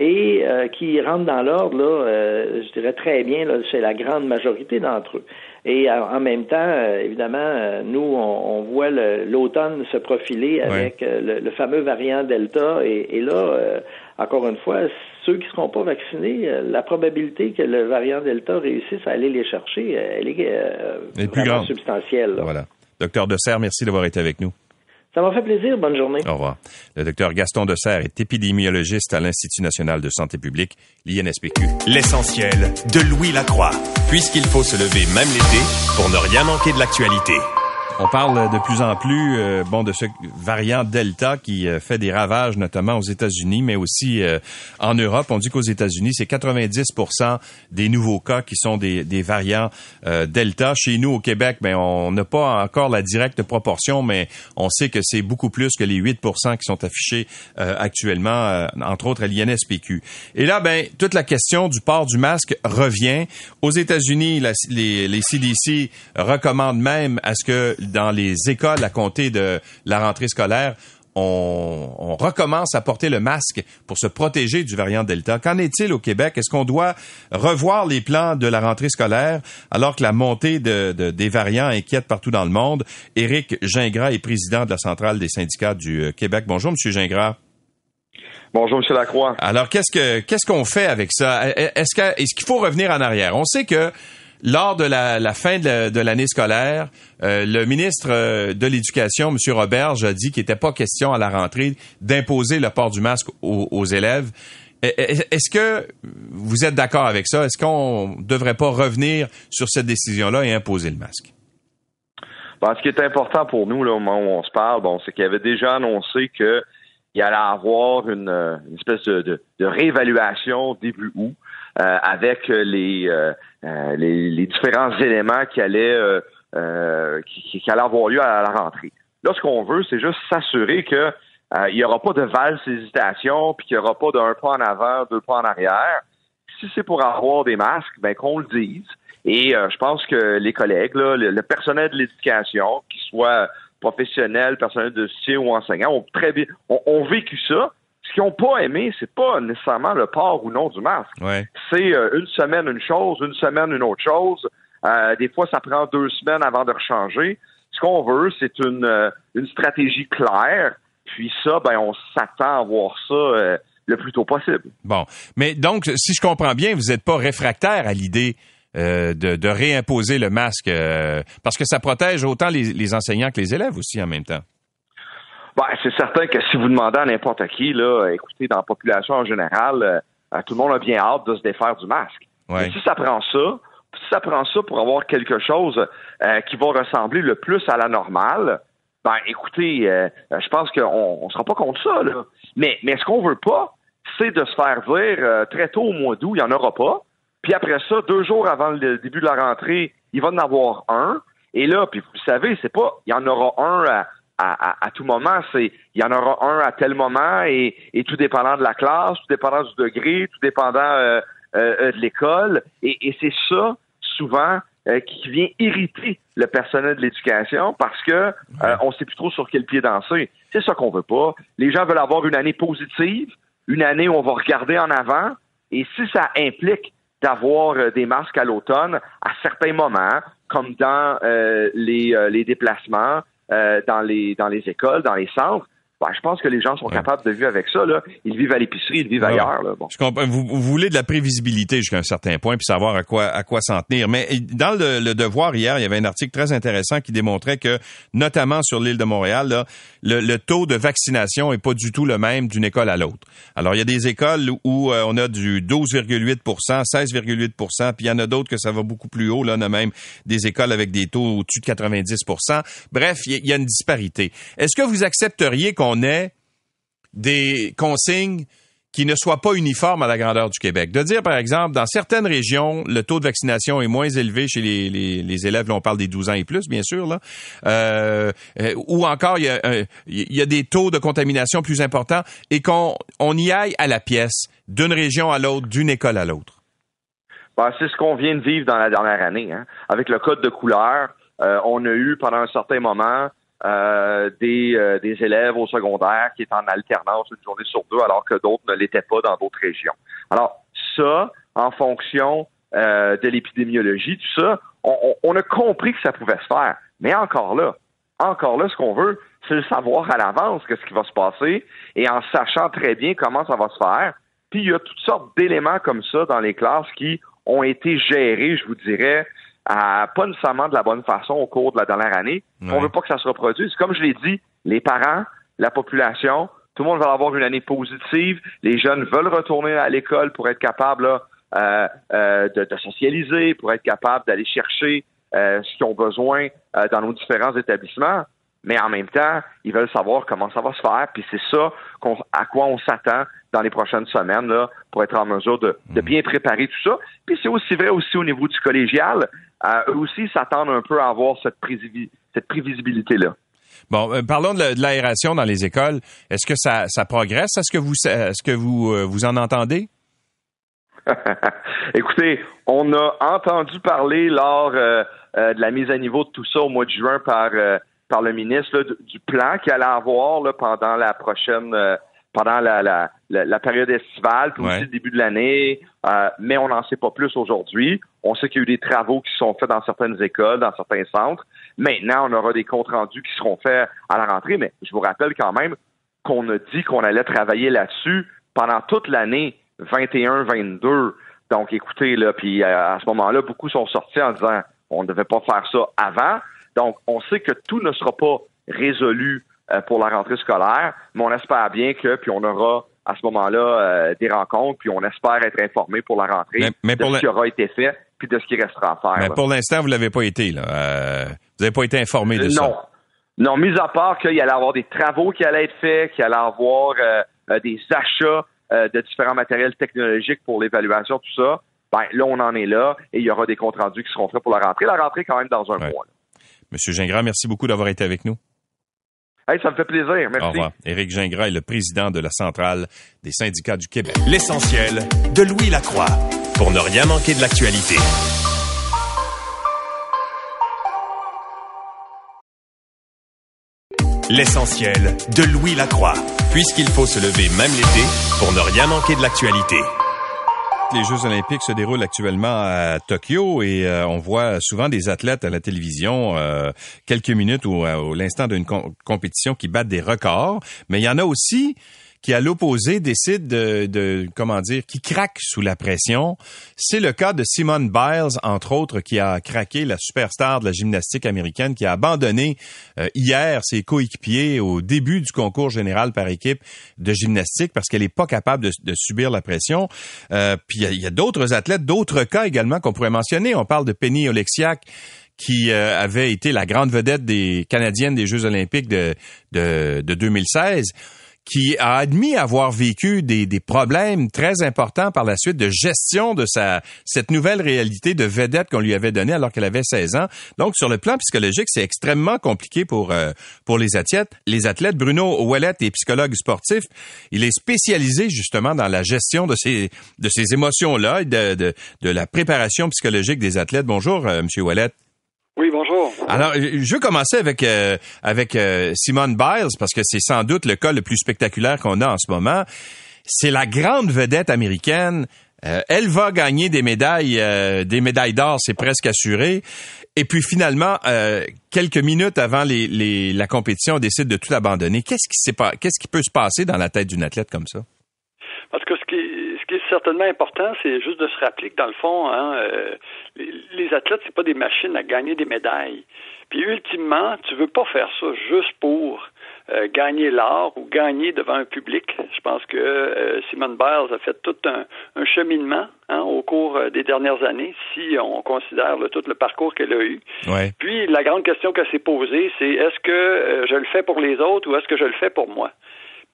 et euh, qui rentrent dans l'ordre, là, euh, je dirais très bien, là, c'est la grande majorité d'entre eux. Et euh, en même temps, évidemment, nous, on, voit l'automne se profiler avec le, fameux variant Delta. Et, là, encore une fois, ceux qui ne seront pas vaccinés, la probabilité que le variant Delta réussisse à aller les chercher, elle est, plus grande. substantielle. Voilà. Docteur Dessert, merci d'avoir été avec nous. Ça m'a fait plaisir. Bonne journée. Au revoir. Le docteur Gaston Dessert est épidémiologiste à l'Institut national de santé publique, l'INSPQ. L'essentiel de Louis Lacroix, puisqu'il faut se lever même l'été pour ne rien manquer de l'actualité. On parle de plus en plus euh, bon de ce variant Delta qui euh, fait des ravages notamment aux États-Unis mais aussi euh, en Europe. On dit qu'aux États-Unis, c'est 90% des nouveaux cas qui sont des, variants Delta. Chez nous au Québec, ben on n'a pas encore la directe proportion mais on sait que c'est beaucoup plus que les 8% qui sont affichés actuellement entre autres à l'INSPQ. Et là ben toute la question du port du masque revient. Aux États-Unis, les CDC recommandent même à ce que dans les écoles à compter de la rentrée scolaire, on, recommence à porter le masque pour se protéger du variant Delta. Qu'en est-il au Québec? Est-ce qu'on doit revoir les plans de la rentrée scolaire alors que la montée de, des variants inquiète partout dans le monde? Éric Gingras est président de la Centrale des syndicats du euh, Québec. Bonjour, Monsieur Gingras. Bonjour, M. Lacroix. Alors, qu'est-ce que qu'est-ce qu'on fait avec ça? Est-ce est-ce qu'il faut revenir en arrière? On sait que lors de la, fin de l'année scolaire, euh, le ministre euh, de l'Éducation, M. Roberge, a dit qu'il n'était pas question à la rentrée d'imposer le port du masque aux, élèves. Est-ce que vous êtes d'accord avec ça? Est-ce qu'on ne devrait pas revenir sur cette décision-là et imposer le masque? ce qui est important pour nous, là, au moment où on se parle, bon, c'est qu'il avait déjà annoncé que il allait avoir une, une espèce de, de, réévaluation début août avec les, les, les, différents éléments qui allaient qui, qui, allaient avoir lieu à la rentrée. Là, ce qu'on veut, c'est juste s'assurer que il n'y aura pas de valse hésitation, puis qu'il n'y aura pas d'un pas en avant, deux pas en arrière. Si c'est pour avoir des masques, ben qu'on le dise. Et euh, je pense que les collègues, le, personnel de l'éducation, qu'il soit professionnel, personnel de soutien ou enseignant, ont très bien ont, vécu ça. Ce qu'ils n'ont pas aimé, c'est pas nécessairement le port ou non du masque. C'est euh, une semaine une chose, une semaine une autre chose. Euh, des fois, ça prend deux semaines avant de rechanger. Ce qu'on veut, c'est une, une stratégie claire. Puis ça, ben, on s'attend à voir ça le plus tôt possible. Bon. Mais donc, si je comprends bien, vous n'êtes pas réfractaire à l'idée euh, de, réimposer le masque euh, parce que ça protège autant les, enseignants que les élèves aussi en même temps. Ben, c'est certain que si vous demandez à n'importe qui, là, écoutez, dans la population en général, euh, tout le monde a bien hâte de se défaire du masque. si ça prend ça, si ça prend ça pour avoir quelque chose qui va ressembler le plus à la normale, ben écoutez, je pense qu'on ne sera pas contre ça. Là. Mais, mais ce qu'on veut pas, c'est de se faire dire très tôt au mois d'août, il n'y en aura pas. Puis après ça, deux jours avant le début de la rentrée, il va en avoir un. Et là, puis vous savez, c'est pas, il y en aura un à, à, tout moment, c'est, il y en aura un à tel moment et, et, tout dépendant de la classe, tout dépendant du degré, tout dépendant euh, euh, euh de l'école. Et, et c'est ça, souvent, euh, qui vient irriter le personnel de l'éducation parce que euh, on sait plus trop sur quel pied danser. C'est ça qu'on veut pas. Les gens veulent avoir une année positive, une année où on va regarder en avant. Et si ça implique d'avoir euh, des masques à l'automne à certains moments, comme dans les, les déplacements, dans les dans les écoles, dans les centres. Ben, je pense que les gens sont capables de vivre avec ça. Là. Ils vivent à l'épicerie, ils vivent ailleurs. Là. Bon. Je comprends. Vous, vous, voulez de la prévisibilité jusqu'à un certain point, puis savoir à quoi à quoi s'en tenir. Mais dans le, Devoir hier, il y avait un article très intéressant qui démontrait que, notamment sur l'île de Montréal, là, le, le, taux de vaccination est pas du tout le même d'une école à l'autre. Alors, il y a des écoles où euh, on a du 12,8% 16,8% puis il y en a d'autres que ça va beaucoup plus haut. Là, on a même des écoles avec des taux au-dessus de 90% Bref, il y, y a une disparité. Est-ce que vous accepteriez qu'on on ait des consignes qui ne soient pas uniformes à la grandeur du Québec. De dire, par exemple, dans certaines régions, le taux de vaccination est moins élevé chez les, élèves, là on parle des 12 ans et plus, bien sûr, là, euh, euh, ou encore il y, a, des taux de contamination plus importants et qu'on on y aille à la pièce d'une région à l'autre, d'une école à l'autre. Ben, c'est ce qu'on vient de vivre dans la dernière année. Hein. Avec le code de couleur, euh, on a eu pendant un certain moment euh, des, euh, des élèves au secondaire qui étaient en alternance une journée sur deux, alors que d'autres ne l'étaient pas dans d'autres régions. Alors, ça, en fonction euh, de l'épidémiologie, tout ça, on, on, a compris que ça pouvait se faire. Mais encore là, encore là, ce qu'on veut, c'est le savoir à l'avance qu'est-ce qui va se passer et en sachant très bien comment ça va se faire. Puis il y a toutes sortes d'éléments comme ça dans les classes qui ont été gérés, je vous dirais, pas nécessairement de la bonne façon au cours de la dernière année. On veut pas que ça se reproduise. Comme je l'ai dit, les parents, la population, tout le monde va avoir une année positive. Les jeunes veulent retourner à l'école pour être capables euh, euh, de, socialiser, pour être capables d'aller chercher euh, ce qu'ils ont besoin dans nos différents établissements. Mais en même temps, ils veulent savoir comment ça va se faire. Puis c'est ça à quoi on s'attend dans les prochaines semaines là, pour être en mesure de, de bien préparer tout ça. Puis c'est aussi vrai aussi au niveau du collégial. Euh, eux aussi s'attendent un peu à avoir cette, cette prévisibilité-là. Bon, euh, parlons de l'aération dans les écoles. Est-ce que ça, ça progresse? Est-ce que vous, est-ce que vous, euh, vous en entendez? Écoutez, on a entendu parler lors de la mise à niveau de tout ça au mois de juin par par le ministre du plan qu'il allait avoir là, pendant la prochaine pendant la, la, la, période estivale, puis aussi le début de l'année, euh, mais on n'en sait pas plus aujourd'hui. On sait qu'il y a eu des travaux qui sont faits dans certaines écoles, dans certains centres. Maintenant, on aura des comptes rendus qui seront faits à la rentrée, mais je vous rappelle quand même qu'on a dit qu'on allait travailler là-dessus pendant toute l'année 21-22. Donc, écoutez, là, puis euh, à ce moment-là, beaucoup sont sortis en disant on ne devait pas faire ça avant. Donc, on sait que tout ne sera pas résolu pour la rentrée scolaire, mais on espère bien que, puis on aura à ce moment-là euh, des rencontres, puis on espère être informé pour la rentrée mais, de ce qui aura été fait, puis de ce qui restera à faire. Mais pour l'instant, vous l'avez pas été, là. Euh, vous n'avez pas été informé de ça. Non. Non, mis à part qu'il allait avoir des travaux qui allaient être faits, qu'il allait avoir euh, euh, des achats euh, de différents matériels technologiques pour l'évaluation, tout ça, ben là, on en est là et il y aura des comptes rendus qui seront faits pour la rentrée. La rentrée, quand même, dans un mois. Monsieur Gingras, merci beaucoup d'avoir été avec nous. Hey, ça me fait plaisir. Merci. Au revoir. Éric Gingras est le président de la Centrale des syndicats du Québec. L'essentiel de Louis Lacroix pour ne rien manquer de l'actualité. L'essentiel de Louis Lacroix, puisqu'il faut se lever même l'été pour ne rien manquer de l'actualité. Les Jeux olympiques se déroulent actuellement à Tokyo et euh, on voit souvent des athlètes à la télévision euh, quelques minutes ou à l'instant d'une compétition qui battent des records, mais il y en a aussi qui, à l'opposé, décide de, de, comment dire, qui craque sous la pression. C'est le cas de Simone Biles, entre autres, qui a craqué la superstar de la gymnastique américaine, qui a abandonné euh, hier ses coéquipiers au début du concours général par équipe de gymnastique parce qu'elle n'est pas capable de, de, subir la pression. Euh, puis il y a, a d'autres athlètes, d'autres cas également qu'on pourrait mentionner. On parle de Penny Oleksiak qui euh, avait été la grande vedette des Canadiennes des Jeux olympiques de, de, de 2016 qui a admis avoir vécu des, des, problèmes très importants par la suite de gestion de sa cette nouvelle réalité de vedette qu'on lui avait donnée alors qu'elle avait 16 ans. Donc sur le plan psychologique, c'est extrêmement compliqué pour euh, pour les athlètes. Les athlètes Bruno Ouellet est psychologue sportif. Il est spécialisé justement dans la gestion de ces de ces émotions là, de, de, de la préparation psychologique des athlètes. Bonjour, euh, Monsieur Ouellet. Oui, bonjour. Alors, je veux commencer avec euh, avec euh, Simone Biles parce que c'est sans doute le cas le plus spectaculaire qu'on a en ce moment. C'est la grande vedette américaine. Euh, elle va gagner des médailles, des médailles d'or, c'est presque assuré. Et puis finalement, quelques minutes avant les, les, la compétition, on décide de tout abandonner. Qu'est-ce qui, pas, qu'est-ce qui peut se passer dans la tête d'une athlète comme ça? Ce qui, est certainement important, c'est juste de se rappeler que dans le fond, hein, euh, les, les, athlètes, c'est pas des machines à gagner des médailles. Puis ultimement, tu veux pas faire ça juste pour euh, gagner l'art ou gagner devant un public. Je pense que euh, Simone Biles a fait tout un, un cheminement hein, au cours des dernières années, si on considère tout le parcours qu'elle a eu. Ouais. Puis la grande question qu'elle s'est posée, c'est est-ce que je le fais pour les autres ou est-ce que je le fais pour moi?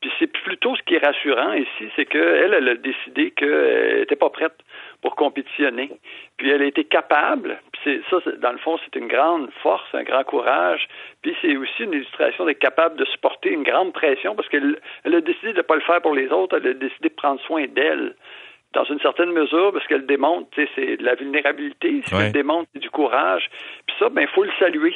Puis c'est plutôt ce qui est rassurant ici, c'est qu'elle, elle a décidé qu'elle n'était pas prête pour compétitionner. Puis elle a été capable, puis ça, dans le fond, c'est une grande force, un grand courage, puis c'est aussi une illustration d'être capable de supporter une grande pression parce qu'elle elle a décidé de ne pas le faire pour les autres, elle a décidé de prendre soin d'elle dans une certaine mesure, parce qu'elle démontre, c'est de la vulnérabilité, ce ouais. qu'elle démontre, c'est du courage. Puis ça, ben, il faut le saluer.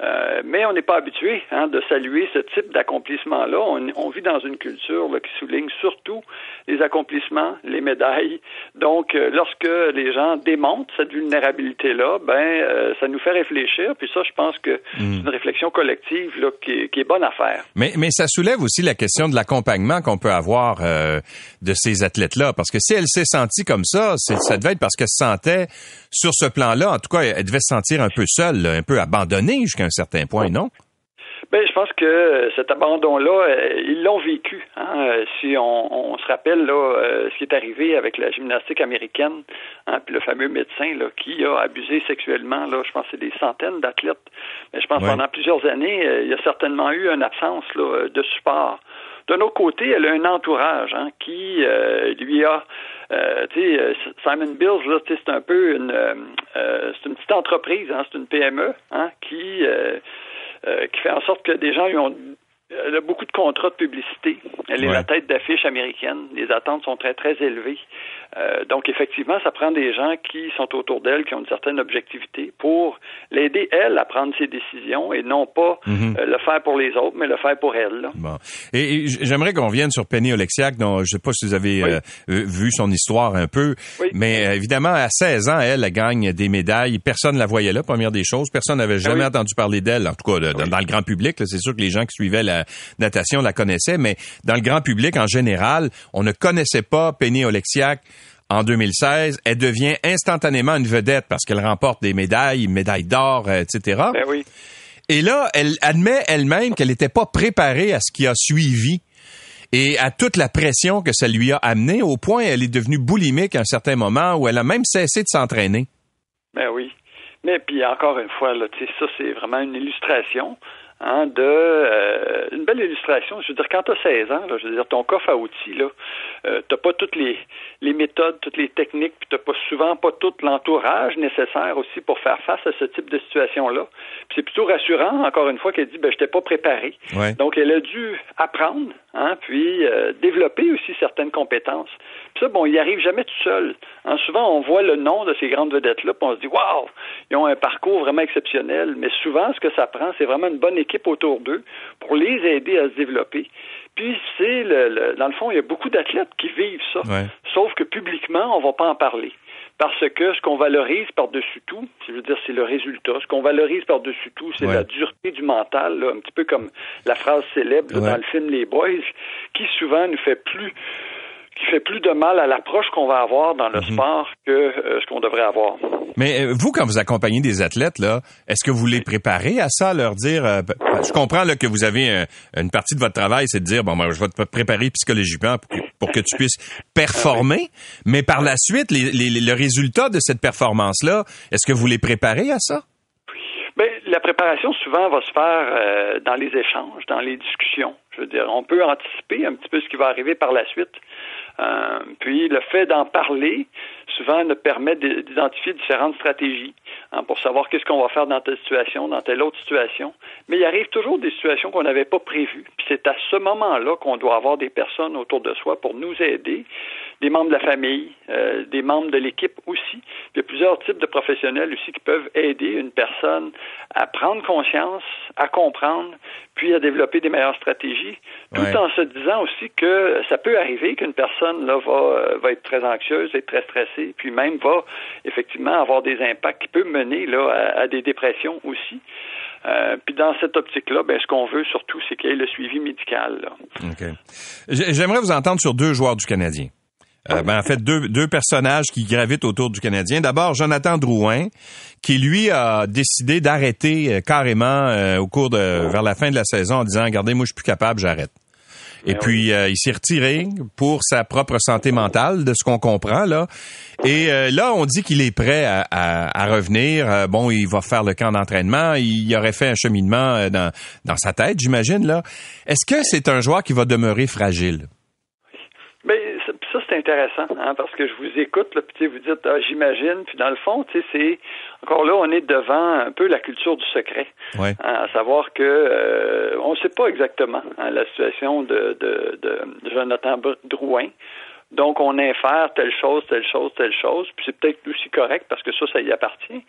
Euh, mais on n'est pas habitué hein, de saluer ce type d'accomplissement-là. On, on, vit dans une culture là, qui souligne surtout les accomplissements, les médailles. Donc, euh, lorsque les gens démontrent cette vulnérabilité-là, ben, euh, ça nous fait réfléchir. Puis ça, je pense que mm. c'est une réflexion collective là, qui, est, qui, est, bonne à faire. Mais, mais ça soulève aussi la question de l'accompagnement qu'on peut avoir de ces athlètes-là. Parce que si elle s'est sentie comme ça, ça devait être parce qu'elle se sentait sur ce plan-là. En tout cas, elle devait se sentir un peu seule, un peu abandonnée jusqu'à un certain point, non? Ben, je pense que cet abandon-là, euh, ils l'ont vécu. Hein. Euh, si on, on, se rappelle là, euh, ce qui est arrivé avec la gymnastique américaine, hein, puis le fameux médecin là, qui a abusé sexuellement, là, je pense que c'est des centaines d'athlètes. Mais je pense que pendant plusieurs années, il y a certainement eu une absence là, de support. D'un autre côté, elle a un entourage hein, qui lui a euh, Simon Bills, là, c'est un peu une, euh, c'est une petite entreprise, hein, c'est une PME hein, qui euh, qui fait en sorte que des gens ont elle a beaucoup de contrats de publicité. Elle est ouais. la tête d'affiche américaine. Les attentes sont très, très élevées. Euh, donc, effectivement, ça prend des gens qui sont autour d'elle, qui ont une certaine objectivité pour l'aider, elle, à prendre ses décisions et non pas mm -hmm. euh, le faire pour les autres, mais le faire pour elle. Là. Bon. Et, et j'aimerais qu'on revienne sur Penny Oleksiak, dont je ne sais pas si vous avez oui. euh, vu son histoire un peu, oui. mais évidemment, à 16 ans, elle, elle gagne des médailles. Personne ne la voyait là, première des choses. Personne n'avait jamais ah oui. entendu parler d'elle, en tout cas dans, dans, le grand public. C'est sûr que les gens qui suivaient la natation la connaissaient, mais dans le grand public en général, on ne connaissait pas Penny Oleksiak en 2016, elle devient instantanément une vedette parce qu'elle remporte des médailles, médailles d'or, euh, etc. Ben oui. Et là, elle admet elle-même qu'elle n'était pas préparée à ce qui a suivi et à toute la pression que ça lui a amené, au point elle est devenue boulimique à un certain moment où elle a même cessé de s'entraîner. Ben oui. Mais puis encore une fois, là, ça c'est vraiment une illustration hein, de euh, une belle illustration. Je veux dire, quand tu as 16 ans, je veux dire, ton coffre à outils, là, euh, t'as pas toutes les, les méthodes, toutes les techniques, puis t'as pas souvent pas tout l'entourage nécessaire aussi pour faire face à ce type de situation-là. Puis c'est plutôt rassurant, encore une fois, qu'elle dit ben j'étais pas préparé. Donc elle a dû apprendre, hein, puis euh, développer aussi certaines compétences. Ça, bon, il arrive jamais tout seul. Hein, souvent, on voit le nom de ces grandes vedettes-là, puis on se dit Waouh, ils ont un parcours vraiment exceptionnel. Mais souvent, ce que ça prend, c'est vraiment une bonne équipe autour d'eux pour les aider à se développer. Puis c'est le, dans le fond, il y a beaucoup d'athlètes qui vivent ça. Sauf que publiquement, on va pas en parler. Parce que ce qu'on valorise par-dessus tout, je veux dire, c'est le résultat. Ce qu'on valorise par-dessus tout, c'est la dureté du mental, un petit peu comme la phrase célèbre dans le film Les Boys, qui souvent nous fait plus qui fait plus de mal à l'approche qu'on va avoir dans le mhm. sport que euh, ce qu'on devrait avoir. Mais euh, vous, quand vous accompagnez des athlètes, là, est-ce que vous les préparez à ça, à leur dire, euh, je comprends là, que vous avez une partie de votre travail, c'est de dire, bon, ben, je vais te préparer psychologiquement pour que, tu puisses performer, mais par la suite, les, le résultat de cette performance-là, est-ce que vous les préparez à ça? Bien, la préparation souvent va se faire dans les échanges, dans les discussions. Je veux dire, on peut anticiper un petit peu ce qui va arriver par la suite. Euh, puis le fait d'en parler, souvent, nous permet d'identifier différentes stratégies hein, pour savoir qu'est-ce qu'on va faire dans telle situation, dans telle autre situation. Mais il arrive toujours des situations qu'on n'avait pas prévues. Puis c'est à ce moment-là qu'on doit avoir des personnes autour de soi pour nous aider, des membres de la famille, euh, des membres de l'équipe aussi. il y a plusieurs types de professionnels aussi qui peuvent aider une personne à prendre conscience, à comprendre, puis à développer des meilleures stratégies, tout en se disant aussi que ça peut arriver qu'une personne là va, euh, va être très anxieuse, être très stressée, puis même va effectivement avoir des impacts qui peuvent mener là à, des dépressions aussi. Euh, puis dans cette optique-là, ben, ce qu'on veut surtout, c'est qu'il y ait le suivi médical. J'aimerais vous entendre sur deux joueurs du Canadien. Euh, ben, en fait, deux, deux personnages qui gravitent autour du Canadien. D'abord, Jonathan Drouin, qui lui a décidé d'arrêter euh, carrément euh, au cours de vers la fin de la saison en disant "Regardez, moi je suis plus capable, j'arrête." Et ben puis il s'est retiré pour sa propre santé mentale, de ce qu'on comprend là. Et là, on dit qu'il est prêt à, à, revenir. bon, il va faire le camp d'entraînement. Il aurait fait un cheminement dans, dans sa tête, j'imagine là. Est-ce que c'est un joueur qui va demeurer fragile? Intéressant, hein, parce que je vous écoute, là, puis vous dites, ah, j'imagine, puis dans le fond, tu sais, c'est encore là, on est devant un peu la culture du secret, hein, à savoir que euh, on ne sait pas exactement hein, la situation de, de, de Jonathan Drouin. Donc, on infère telle chose, telle chose, telle chose, puis c'est peut-être aussi correct parce que ça, ça y appartient.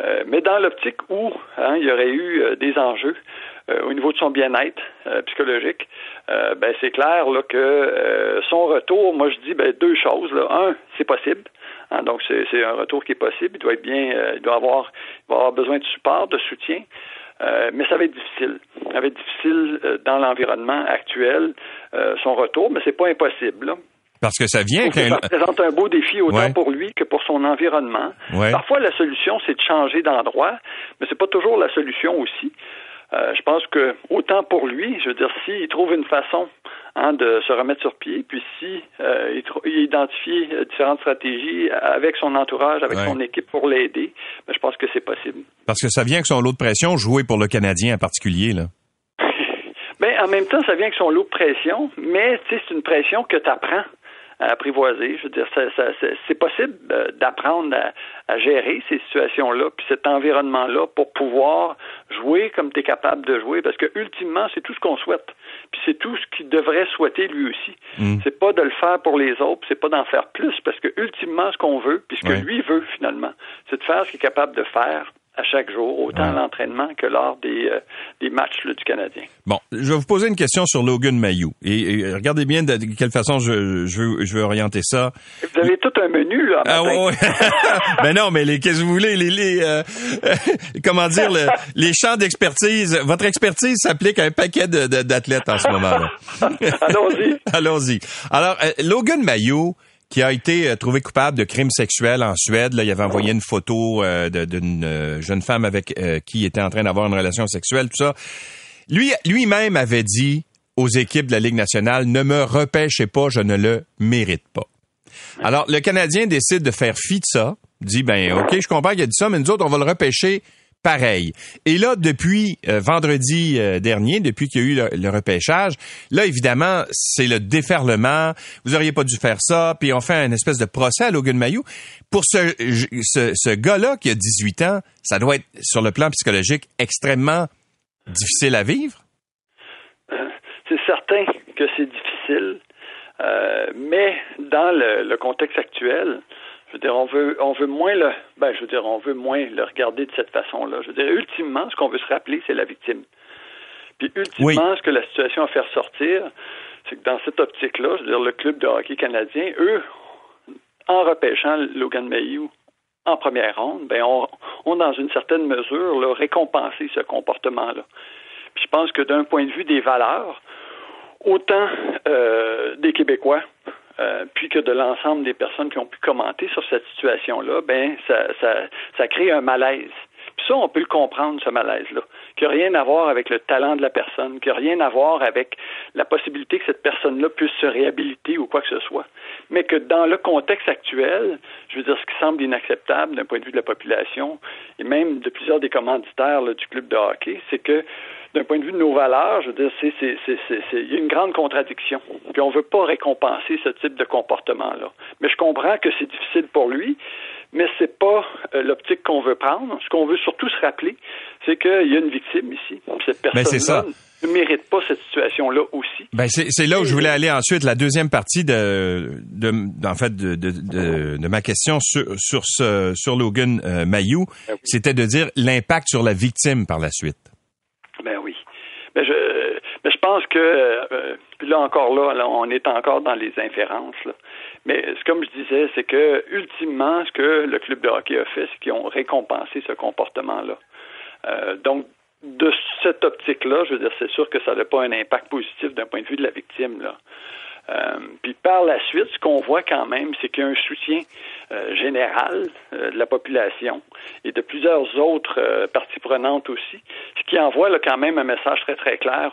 Euh, mais dans l'optique où hein, il y aurait eu euh, des enjeux euh, au niveau de son bien-être psychologique, ben c'est clair là, que son retour, moi je dis ben, deux choses. Là. Un, c'est possible. Hein, donc c'est un retour qui est possible. Il doit être bien, il doit avoir, il va avoir besoin de support, de soutien. mais ça va être difficile. Ça va être difficile dans l'environnement actuel, son retour, mais c'est pas impossible. Là. Parce que ça vient Ça représente un beau défi autant pour lui que pour son environnement. Parfois, la solution, c'est de changer d'endroit, mais c'est pas toujours la solution aussi. Euh, je pense que autant pour lui, je veux dire, s'il trouve une façon hein, de se remettre sur pied, puis si euh, il, identifie différentes stratégies avec son entourage, avec son équipe pour l'aider, ben, je pense que c'est possible. Parce que ça vient avec son lot de pression, jouer pour le Canadien en particulier, là. Mais ben, en même temps, ça vient avec son lot de pression, mais c'est une pression que tu apprends apprivoiser. Je veux dire, c'est possible euh, d'apprendre à, gérer ces situations-là, puis cet environnement-là, pour pouvoir jouer comme tu es capable de jouer, parce que ultimement, c'est tout ce qu'on souhaite. Puis c'est tout ce qu'il devrait souhaiter lui aussi. Mm. C'est pas de le faire pour les autres, c'est pas d'en faire plus, parce que ultimement, ce qu'on veut, puis ce que lui veut finalement, c'est de faire ce qu'il est capable de faire à chaque jour, autant à l'entraînement que lors des, euh, des matchs du Canadien. Bon, je vais vous poser une question sur Logan Mayou. Et, regardez bien de, quelle façon je, je, veux, je veux orienter ça. Vous avez tout un menu, là. Ah ouais. ben non, mais les, qu'est-ce que vous voulez, les, les euh, comment dire, les champs d'expertise. Votre expertise s'applique à un paquet d'athlètes en ce moment-là. Allons-y. Allons-y. Alors, euh, Logan Mayou, qui a été euh, trouvé coupable de crimes sexuels en Suède. Là, il avait envoyé une photo euh, d'une euh, jeune femme avec qui il était en train d'avoir une relation sexuelle, tout ça. Lui, lui-même avait dit aux équipes de la Ligue nationale, ne me repêchez pas, je ne le mérite pas. Alors, le Canadien décide de faire fi de ça, dit, ben, OK, je comprends qu'il a dit ça, mais nous autres, on va le repêcher pareil. Et là, depuis euh, vendredi euh, dernier, depuis qu'il y a eu le, repêchage, là, évidemment, c'est le déferlement. Vous auriez pas dû faire ça. Puis on fait une espèce de procès à Logan Mayou. Pour ce, ce, ce gars-là qui a 18 ans, ça doit être, sur le plan psychologique, extrêmement difficile à vivre? C'est certain que c'est difficile. Euh, mais dans le, le, contexte actuel, je veux dire, on veut, on veut moins le, ben, je veux dire, on veut moins le regarder de cette façon-là. Je veux dire, ultimement, ce qu'on veut se rappeler, c'est la victime. Puis, ultimement, oui. ce que la situation a fait ressortir, c'est que dans cette optique-là, je veux dire, le club de hockey canadien, eux, en repêchant Logan Mayhew en première ronde, ben, on, on dans une certaine mesure, là, récompensé ce comportement-là. Puis, je pense que d'un point de vue des valeurs, autant euh, des Québécois, euh, puis que de l'ensemble des personnes qui ont pu commenter sur cette situation-là, ben ça, ça, ça crée un malaise. Puis ça, on peut le comprendre, ce malaise-là, qui n'a rien à voir avec le talent de la personne, qui n'a rien à voir avec la possibilité que cette personne-là puisse se réhabiliter ou quoi que ce soit. Mais que dans le contexte actuel, je veux dire, ce qui semble inacceptable d'un point de vue de la population, et même de plusieurs des commanditaires du club de hockey, c'est que d'un point de vue de nos valeurs, je veux dire, c'est, c'est, c'est, c'est, une grande contradiction. Puis on ne veut pas récompenser ce type de comportement-là. Mais je comprends que c'est difficile pour lui, mais c'est pas euh, l'optique qu'on veut prendre. Ce qu'on veut surtout se rappeler, c'est qu'il y a une victime ici. Cette personne-là ne mérite pas cette situation-là aussi. Ben c'est, c'est là où je voulais aller ensuite. La deuxième partie de, de, en fait, de, de, de, de ma question sur sur ce sur Logan euh, Mayou, ben c'était de dire l'impact sur la victime par la suite. Ben oui. Mais je, mais je pense que euh, là encore là, on est encore dans les inférences. Là. Mais comme je disais, c'est que ultimement, ce que le club de hockey a fait, c'est qu'ils ont récompensé ce comportement-là. Euh, donc, de cette optique-là, je veux dire, c'est sûr que ça n'a pas un impact positif d'un point de vue de la victime. Euh, puis par la suite, ce qu'on voit quand même, c'est qu'il y a un soutien général de la population et de plusieurs autres parties prenantes aussi, ce qui envoie là, quand même un message très très clair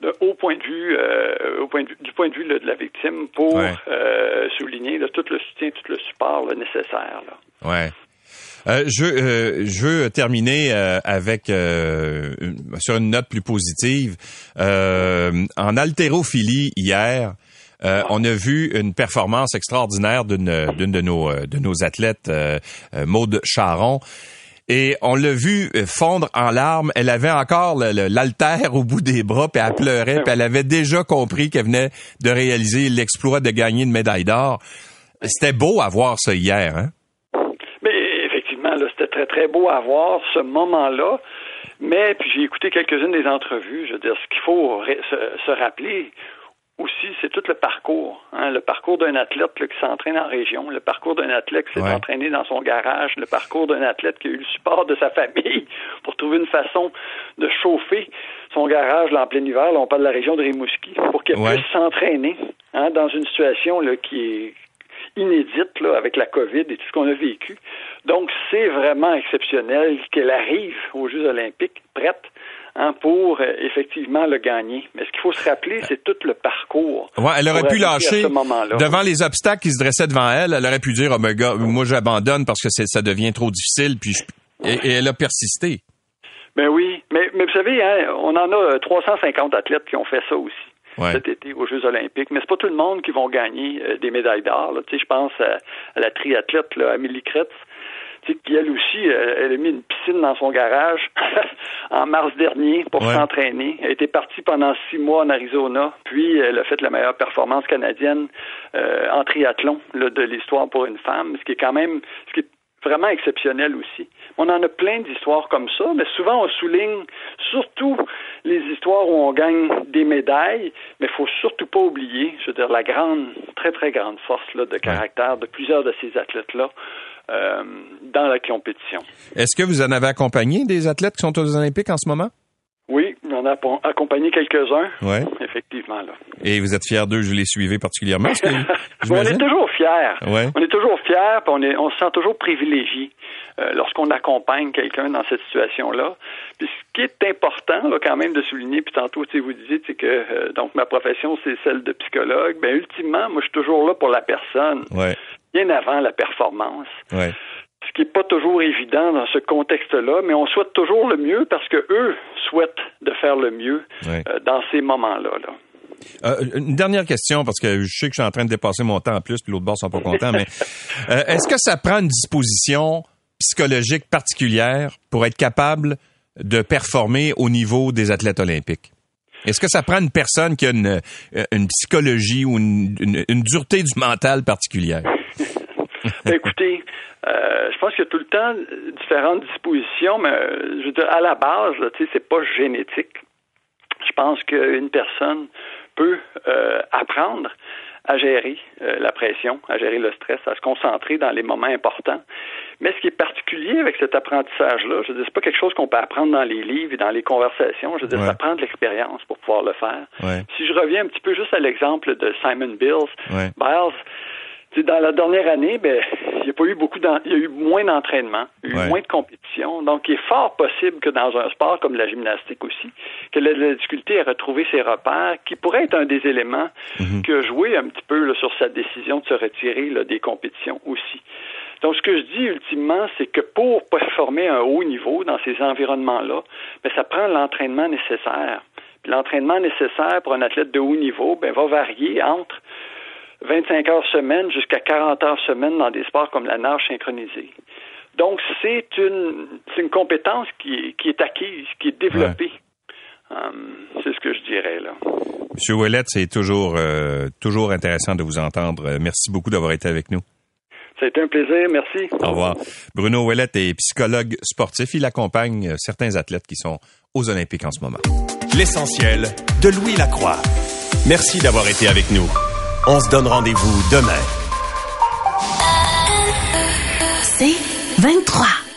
de, au point de vue, au point de vue du point de vue là, de la victime pour ouais. souligner là, tout le soutien, tout le support là, nécessaire. Là. Ouais. Euh, je, euh, je veux terminer euh, avec sur une note plus positive. en haltérophilie hier, euh, on a vu une performance extraordinaire d'une d'une de nos de nos athlètes, euh, Maude Charon. Et on l'a vu fondre en larmes. Elle avait encore l'altère au bout des bras, puis elle pleurait, puis elle avait déjà compris qu'elle venait de réaliser l'exploit de gagner une médaille d'or. C'était beau à voir ça hier, hein? Mais effectivement, c'était très, très beau à voir ce moment-là. Mais puis j'ai écouté quelques-unes des entrevues. Je veux dire, ce qu'il faut se rappeler aussi, c'est tout le parcours. Hein, le parcours d'un athlète là, qui s'entraîne en région, le parcours d'un athlète qui s'est ouais. entraîné dans son garage, le parcours d'un athlète qui a eu le support de sa famille pour trouver une façon de chauffer son garage là, en plein hiver. Là, on parle de la région de Rimouski, pour qu'elle ouais. puisse s'entraîner hein, dans une situation là, qui est inédite là, avec la COVID et tout ce qu'on a vécu. Donc, c'est vraiment exceptionnel qu'elle arrive aux Jeux olympiques prête hein, pour euh, effectivement le gagner. Mais ce qu'il faut se rappeler, c'est tout le parcours. Ouais, elle aurait pu lâcher devant les obstacles qui se dressaient devant elle. Elle aurait pu dire, oh, mais gars, moi j'abandonne parce que ça devient trop difficile. Puis je... et, et, elle a persisté. Ben oui, mais, mais vous savez, hein, on en a 350 athlètes qui ont fait ça aussi. Ouais. cet été aux Jeux olympiques. Mais c'est pas tout le monde qui vont gagner euh, des médailles d'or. Tu sais, je pense à, à la triathlète là, Amélie Kretz, qui elle aussi, elle a mis une piscine dans son garage en mars dernier pour ouais. s'entraîner. Elle était partie pendant six mois en Arizona, puis elle a fait la meilleure performance canadienne euh, en triathlon là, de l'histoire pour une femme, ce qui est quand même, ce qui est vraiment exceptionnel aussi. On en a plein d'histoires comme ça, mais souvent on souligne surtout les histoires où on gagne des médailles, mais il faut surtout pas oublier, je veux dire, la grande, très très grande force là, de caractère de plusieurs de ces athlètes-là. Euh, dans la compétition. Est-ce que vous en avez accompagné des athlètes qui sont aux Olympiques en ce moment? Oui, on a accompagné quelques-uns. Ouais. Effectivement, là. Et vous êtes fiers d'eux, je les suivais particulièrement. Que, on est toujours fiers. Ouais. On est toujours fiers, puis on, est, on se sent toujours privilégié euh, lorsqu'on accompagne quelqu'un dans cette situation-là. Puis ce qui est important, là, quand même, de souligner, puis tantôt, tu sais, vous disiez, que euh, donc ma profession, c'est celle de psychologue. Ben ultimement, moi, je suis toujours là pour la personne. Ouais. Bien avant la performance. Ouais qui n'est pas toujours évident dans ce contexte-là, mais on souhaite toujours le mieux parce que eux souhaitent de faire le mieux euh, dans ces moments-là. Euh, une dernière question, parce que je sais que je suis en train de dépasser mon temps en plus, puis l'autre bord sont pas contents, mais euh, est-ce que ça prend une disposition psychologique particulière pour être capable de performer au niveau des athlètes olympiques? Est-ce que ça prend une personne qui a une, psychologie ou une, une dureté du mental particulière? Ben, écoutez, euh, je pense qu'il y a tout le temps différentes dispositions, mais euh, je veux dire, à la base, tu sais, c'est pas génétique. Je pense qu'une personne peut euh, apprendre à gérer la pression, à gérer le stress, à se concentrer dans les moments importants. Mais ce qui est particulier avec cet apprentissage-là, je veux dire, c'est pas quelque chose qu'on peut apprendre dans les livres et dans les conversations. Je veux dire, ça prend de l'expérience pour pouvoir le faire. Si je reviens un petit peu juste à l'exemple de Simon Bills, Biles, dans la dernière année, ben, il n'y a pas eu beaucoup il y a eu moins d'entraînement, il y a eu moins de compétition. Donc, il est fort possible que dans un sport comme la gymnastique aussi, que la, difficulté à retrouver ses repères, qui pourrait être un des éléments qui a joué un petit peu sur sa décision de se retirer des compétitions aussi. Donc, ce que je dis ultimement, c'est que pour performer un haut niveau dans ces environnements-là, ben, ça prend l'entraînement nécessaire. L'entraînement nécessaire pour un athlète de haut niveau ben, va varier entre 25 heures semaine jusqu'à 40 heures semaine dans des sports comme la nage synchronisée. Donc, c'est une, c'est une compétence qui, qui, est acquise, qui est développée. Hum, c'est ce que je dirais là. Monsieur Ouellet, c'est toujours euh, toujours intéressant de vous entendre. Merci beaucoup d'avoir été avec nous. C'était un plaisir, merci. Au revoir. Bruno Ouellet est psychologue sportif. Il accompagne certains athlètes qui sont aux Olympiques en ce moment. L'essentiel de Louis Lacroix. Merci d'avoir été avec nous. On se donne rendez-vous demain. C'est 23.